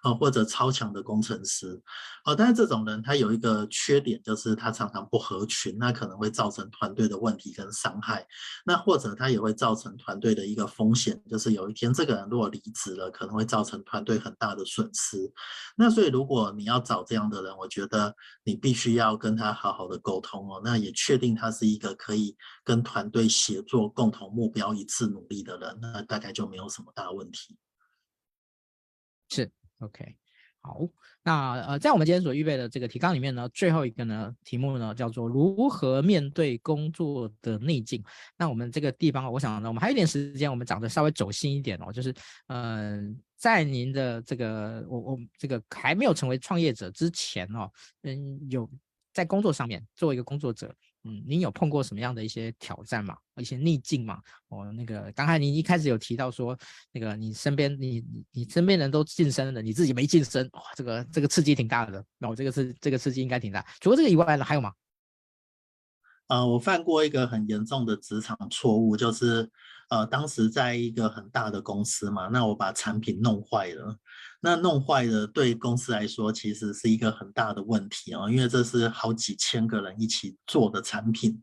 啊，或者超强的工程师啊。但是这种人他有一个缺点，就是他常常不合群，那可能会造成团队的问题跟伤害。那或者他也会造成团队的一个风险，就是有一天这个人如果离职了，可能会造成团队很大的损失。那所以如果你要找这样的人，我觉。觉得你必须要跟他好好的沟通哦，那也确定他是一个可以跟团队协作、共同目标一致努力的人，那大概就没有什么大问题。是，OK。好，那呃，在我们今天所预备的这个提纲里面呢，最后一个呢题目呢叫做如何面对工作的逆境。那我们这个地方，我想呢，我们还有一点时间，我们讲的稍微走心一点哦，就是嗯、在您的这个我我这个还没有成为创业者之前哦，嗯，有在工作上面作为一个工作者。嗯，您有碰过什么样的一些挑战吗？一些逆境吗？哦，那个刚才您一开始有提到说，那个你身边你你你身边人都晋升了，你自己没晋升，哇，这个这个刺激挺大的。那我这个是这个刺激应该挺大。除了这个以外呢，还有吗？呃，我犯过一个很严重的职场错误，就是呃，当时在一个很大的公司嘛，那我把产品弄坏了。那弄坏了，对公司来说其实是一个很大的问题啊，因为这是好几千个人一起做的产品，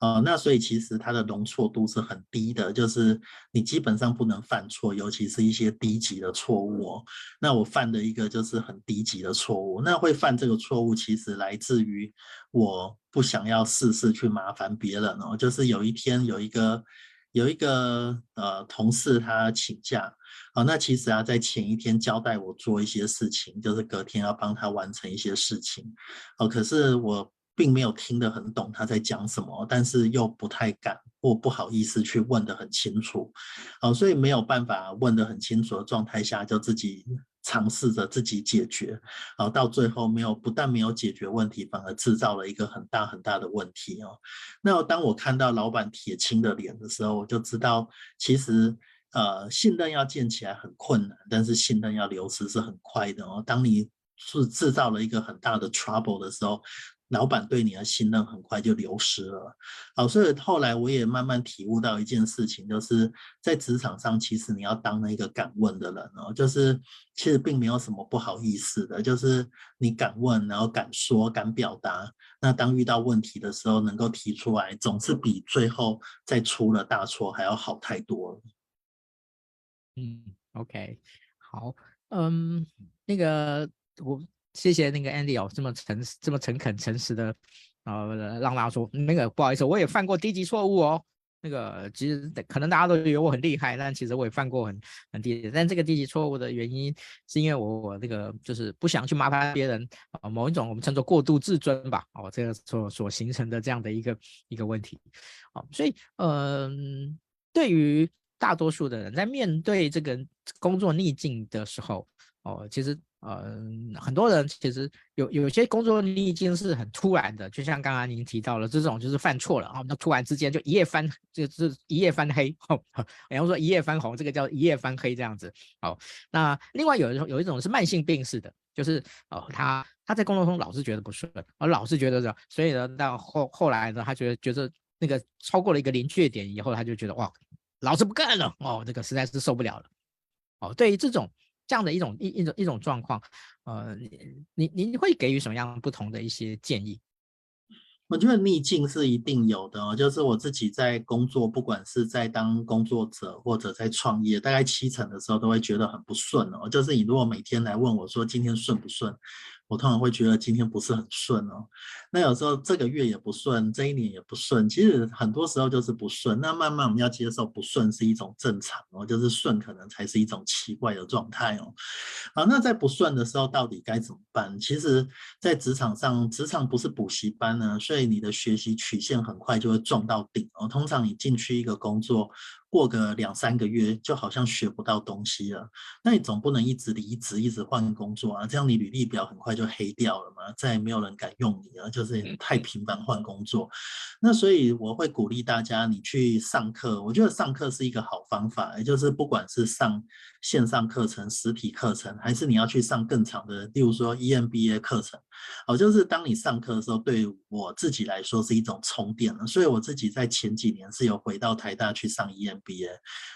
啊，那所以其实它的容错度是很低的，就是你基本上不能犯错，尤其是一些低级的错误哦。那我犯的一个就是很低级的错误，那会犯这个错误，其实来自于我不想要事事去麻烦别人哦，就是有一天有一个有一个呃同事他请假。好，那其实啊，在前一天交代我做一些事情，就是隔天要帮他完成一些事情。哦，可是我并没有听得很懂他在讲什么，但是又不太敢或不好意思去问得很清楚。哦，所以没有办法问得很清楚的状态下，就自己尝试着自己解决。哦，到最后没有，不但没有解决问题，反而制造了一个很大很大的问题哦。那当我看到老板铁青的脸的时候，我就知道其实。呃，信任要建起来很困难，但是信任要流失是很快的哦。当你是制造了一个很大的 trouble 的时候，老板对你的信任很快就流失了。好，所以后来我也慢慢体悟到一件事情，就是在职场上，其实你要当那个敢问的人哦，就是其实并没有什么不好意思的，就是你敢问，然后敢说，敢表达。那当遇到问题的时候，能够提出来，总是比最后再出了大错还要好太多了。嗯，OK，好，嗯，那个我谢谢那个 Andy 哦，这么诚这么诚恳诚实的，呃，让大家说那个不好意思，我也犯过低级错误哦。那个其实可能大家都以为我很厉害，但其实我也犯过很很低级。但这个低级错误的原因是因为我我那个就是不想去麻烦别人啊，某一种我们称作过度自尊吧，哦，这个所所形成的这样的一个一个问题，哦，所以嗯、对于。大多数的人在面对这个工作逆境的时候，哦，其实，呃，很多人其实有有些工作逆境是很突然的，就像刚刚您提到了这种，就是犯错了啊，那、突然之间就一夜翻，就是一夜翻黑，哦，然后说一夜翻红，这个叫一夜翻黑这样子。好、那另外有一种有一种是慢性病式的，就是哦，他他在工作中老是觉得不顺，而老是觉得这，所以呢，到后后来呢，他觉得觉得那个超过了一个临界点以后，他就觉得哇。老子不干了哦，这个实在是受不了了哦。对于这种这样的一种一一种一种状况，呃，您您会给予什么样不同的一些建议？我觉得逆境是一定有的哦，就是我自己在工作，不管是在当工作者或者在创业，大概七成的时候都会觉得很不顺哦。就是你如果每天来问我说今天顺不顺？我通常会觉得今天不是很顺哦，那有时候这个月也不顺，这一年也不顺，其实很多时候就是不顺。那慢慢我们要接受不顺是一种正常哦，就是顺可能才是一种奇怪的状态哦。好，那在不顺的时候到底该怎么办？其实，在职场上，职场不是补习班呢，所以你的学习曲线很快就会撞到顶哦。通常你进去一个工作。过个两三个月，就好像学不到东西了。那你总不能一直离职，一直换工作啊？这样你履历表很快就黑掉了嘛？再也没有人敢用你了，就是太频繁换工作。那所以我会鼓励大家，你去上课。我觉得上课是一个好方法，也就是不管是上线上课程、实体课程，还是你要去上更长的，例如说 EMBA 课程。好，就是当你上课的时候，对我自己来说是一种充电了。所以我自己在前几年是有回到台大去上 EMBA。毕业，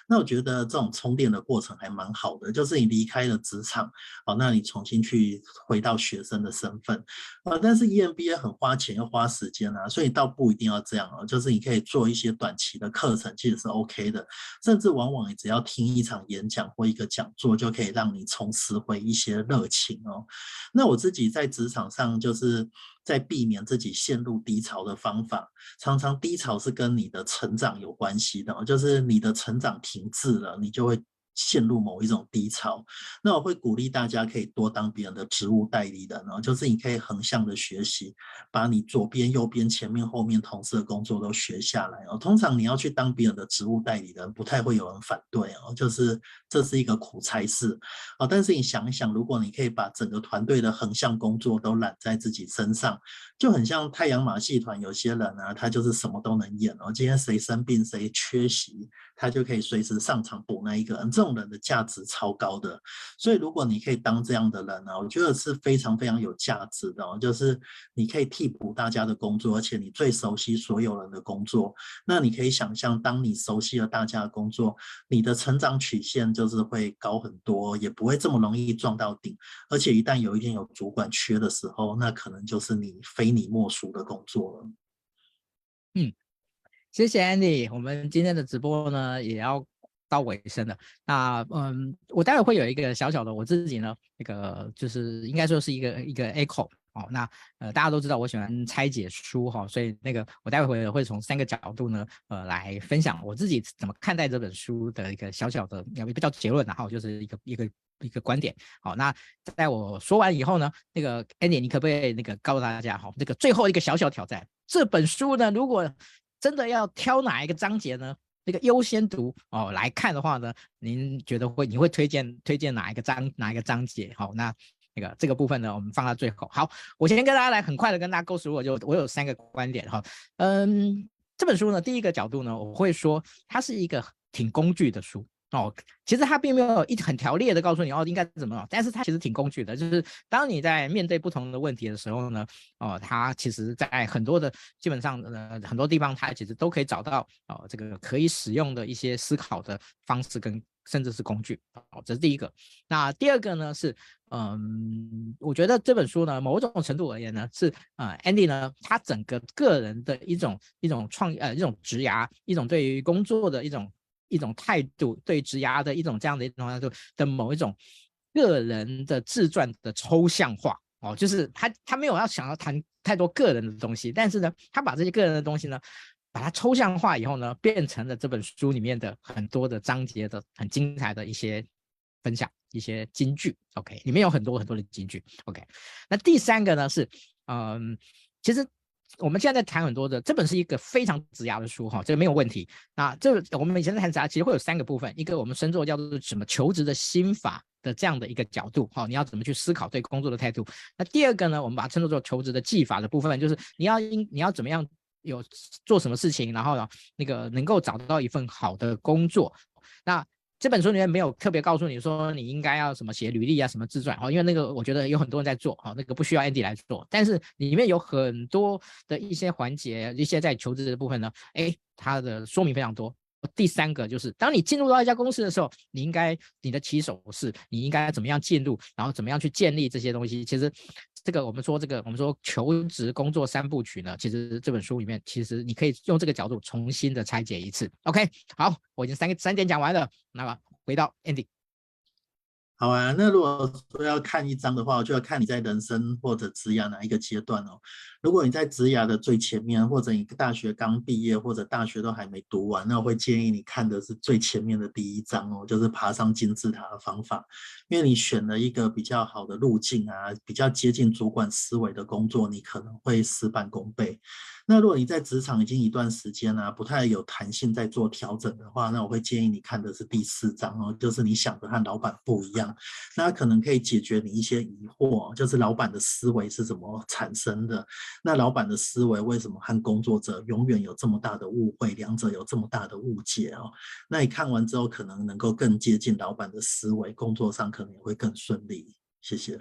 那我觉得这种充电的过程还蛮好的，就是你离开了职场，哦，那你重新去回到学生的身份，啊，但是 EMBA 很花钱又花时间啊，所以倒不一定要这样哦，就是你可以做一些短期的课程，其实是 OK 的，甚至往往你只要听一场演讲或一个讲座，就可以让你重拾回一些热情哦。那我自己在职场上就是。在避免自己陷入低潮的方法，常常低潮是跟你的成长有关系的，就是你的成长停滞了，你就会。陷入某一种低潮，那我会鼓励大家可以多当别人的职务代理人哦，就是你可以横向的学习，把你左边、右边、前面、后面同事的工作都学下来哦。通常你要去当别人的职务代理人，不太会有人反对哦，就是这是一个苦差事哦。但是你想一想，如果你可以把整个团队的横向工作都揽在自己身上，就很像太阳马戏团，有些人啊，他就是什么都能演哦。今天谁生病，谁缺席。他就可以随时上场补那一个人，这种人的价值超高的。所以如果你可以当这样的人呢，我觉得是非常非常有价值的。就是你可以替补大家的工作，而且你最熟悉所有人的工作。那你可以想象，当你熟悉了大家的工作，你的成长曲线就是会高很多，也不会这么容易撞到顶。而且一旦有一天有主管缺的时候，那可能就是你非你莫属的工作了。嗯。谢谢 Andy，我们今天的直播呢也要到尾声了。那嗯，我待会会有一个小小的我自己呢，那个就是应该说是一个一个 echo 哦。那呃大家都知道我喜欢拆解书哈、所以那个我待会会会从三个角度呢呃来分享我自己怎么看待这本书的一个小小的也不叫结论，然后就是一个一个一个观点。好、那在我说完以后呢，那个 Andy 你可不可以那个告诉大家哈，这、那个最后一个小小挑战，这本书呢如果真的要挑哪一个章节呢？那个优先读哦来看的话呢，您觉得会你会推荐推荐哪一个章哪一个章节？好，那那个这个部分呢，我们放到最后。好，我先跟大家来很快的跟大家构思我就我有三个观点哈。嗯，这本书呢，第一个角度呢，我会说它是一个挺工具的书哦，其实他并没有一很条列的告诉你哦应该怎么，但是他其实挺工具的，就是当你在面对不同的问题的时候呢，哦，他其实在很多的基本上呃很多地方，他其实都可以找到哦这个可以使用的一些思考的方式跟甚至是工具，哦，这是第一个。那第二个呢是，嗯，我觉得这本书呢某种程度而言呢是呃 Andy 呢他整个个人的一种一种创呃一种职涯一种对于工作的一种。一种态度，对职涯的一种这样的一种态度的某一种个人的自传的抽象化哦，就是他他没有要想要谈太多个人的东西，但是呢，他把这些个人的东西呢，把它抽象化以后呢，变成了这本书里面的很多的章节的很精彩的一些分享，一些金句。OK，里面有很多很多的金句。OK，那第三个呢是，嗯，其实。我们现在在谈很多的，这本是一个非常职涯的书哈，这个没有问题。那这我们以前在谈职涯，其实会有三个部分，一个我们称作叫做什么求职的心法的这样的一个角度，哈，你要怎么去思考对工作的态度。那第二个呢，我们把它称作做求职的技法的部分，就是你要应你要怎么样有做什么事情，然后呢，那个能够找到一份好的工作。那这本书里面没有特别告诉你说你应该要什么写履历啊，什么自传哦，因为那个我觉得有很多人在做啊，那个不需要 Andy 来做。但是里面有很多的一些环节，一些在求职的部分呢，哎，它的说明非常多。第三个就是，当你进入到一家公司的时候，你应该你的起手是，你应该怎么样进入，然后怎么样去建立这些东西。其实这个我们说这个我们说求职工作三部曲呢，其实这本书里面其实你可以用这个角度重新的拆解一次。OK，好，我已经三个三点讲完了，那么回到 ending。好啊，那如果说要看一章的话，我就要看你在人生或者职涯哪一个阶段哦。如果你在职涯的最前面，或者你大学刚毕业，或者大学都还没读完，那我会建议你看的是最前面的第一章哦，就是爬上金字塔的方法，因为你选了一个比较好的路径啊，比较接近主管思维的工作，你可能会事半功倍。那如果你在职场已经一段时间啊，不太有弹性在做调整的话，那我会建议你看的是第四章哦，就是你想的和老板不一样，那可能可以解决你一些疑惑，就是老板的思维是怎么产生的，那老板的思维为什么和工作者永远有这么大的误会，两者有这么大的误解哦？那你看完之后，可能能够更接近老板的思维，工作上可能也会更顺利。谢谢。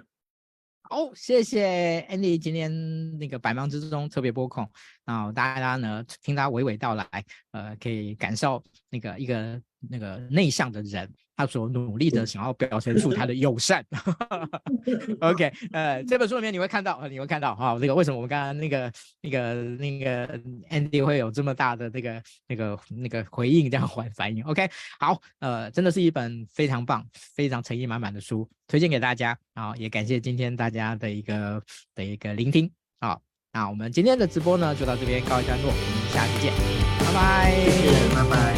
好，谢谢 Andy 今天那个百忙之中特别拨空，然后大家呢听他娓娓道来，呃，可以感受那个一个那个内向的人。他所努力的想要表现出他的友善。OK，呃，这本书里面你会看到，你会看到哈，那个为什么我们刚刚那个那个那个 Andy 会有这么大的那个那个那个回应这样反反应？OK，好，呃，真的是一本非常棒、非常诚意满满的书，推荐给大家。啊，也感谢今天大家的一个的一个聆听。好，那我们今天的直播呢就到这边告一段落，我们下次见，拜拜，谢谢拜拜。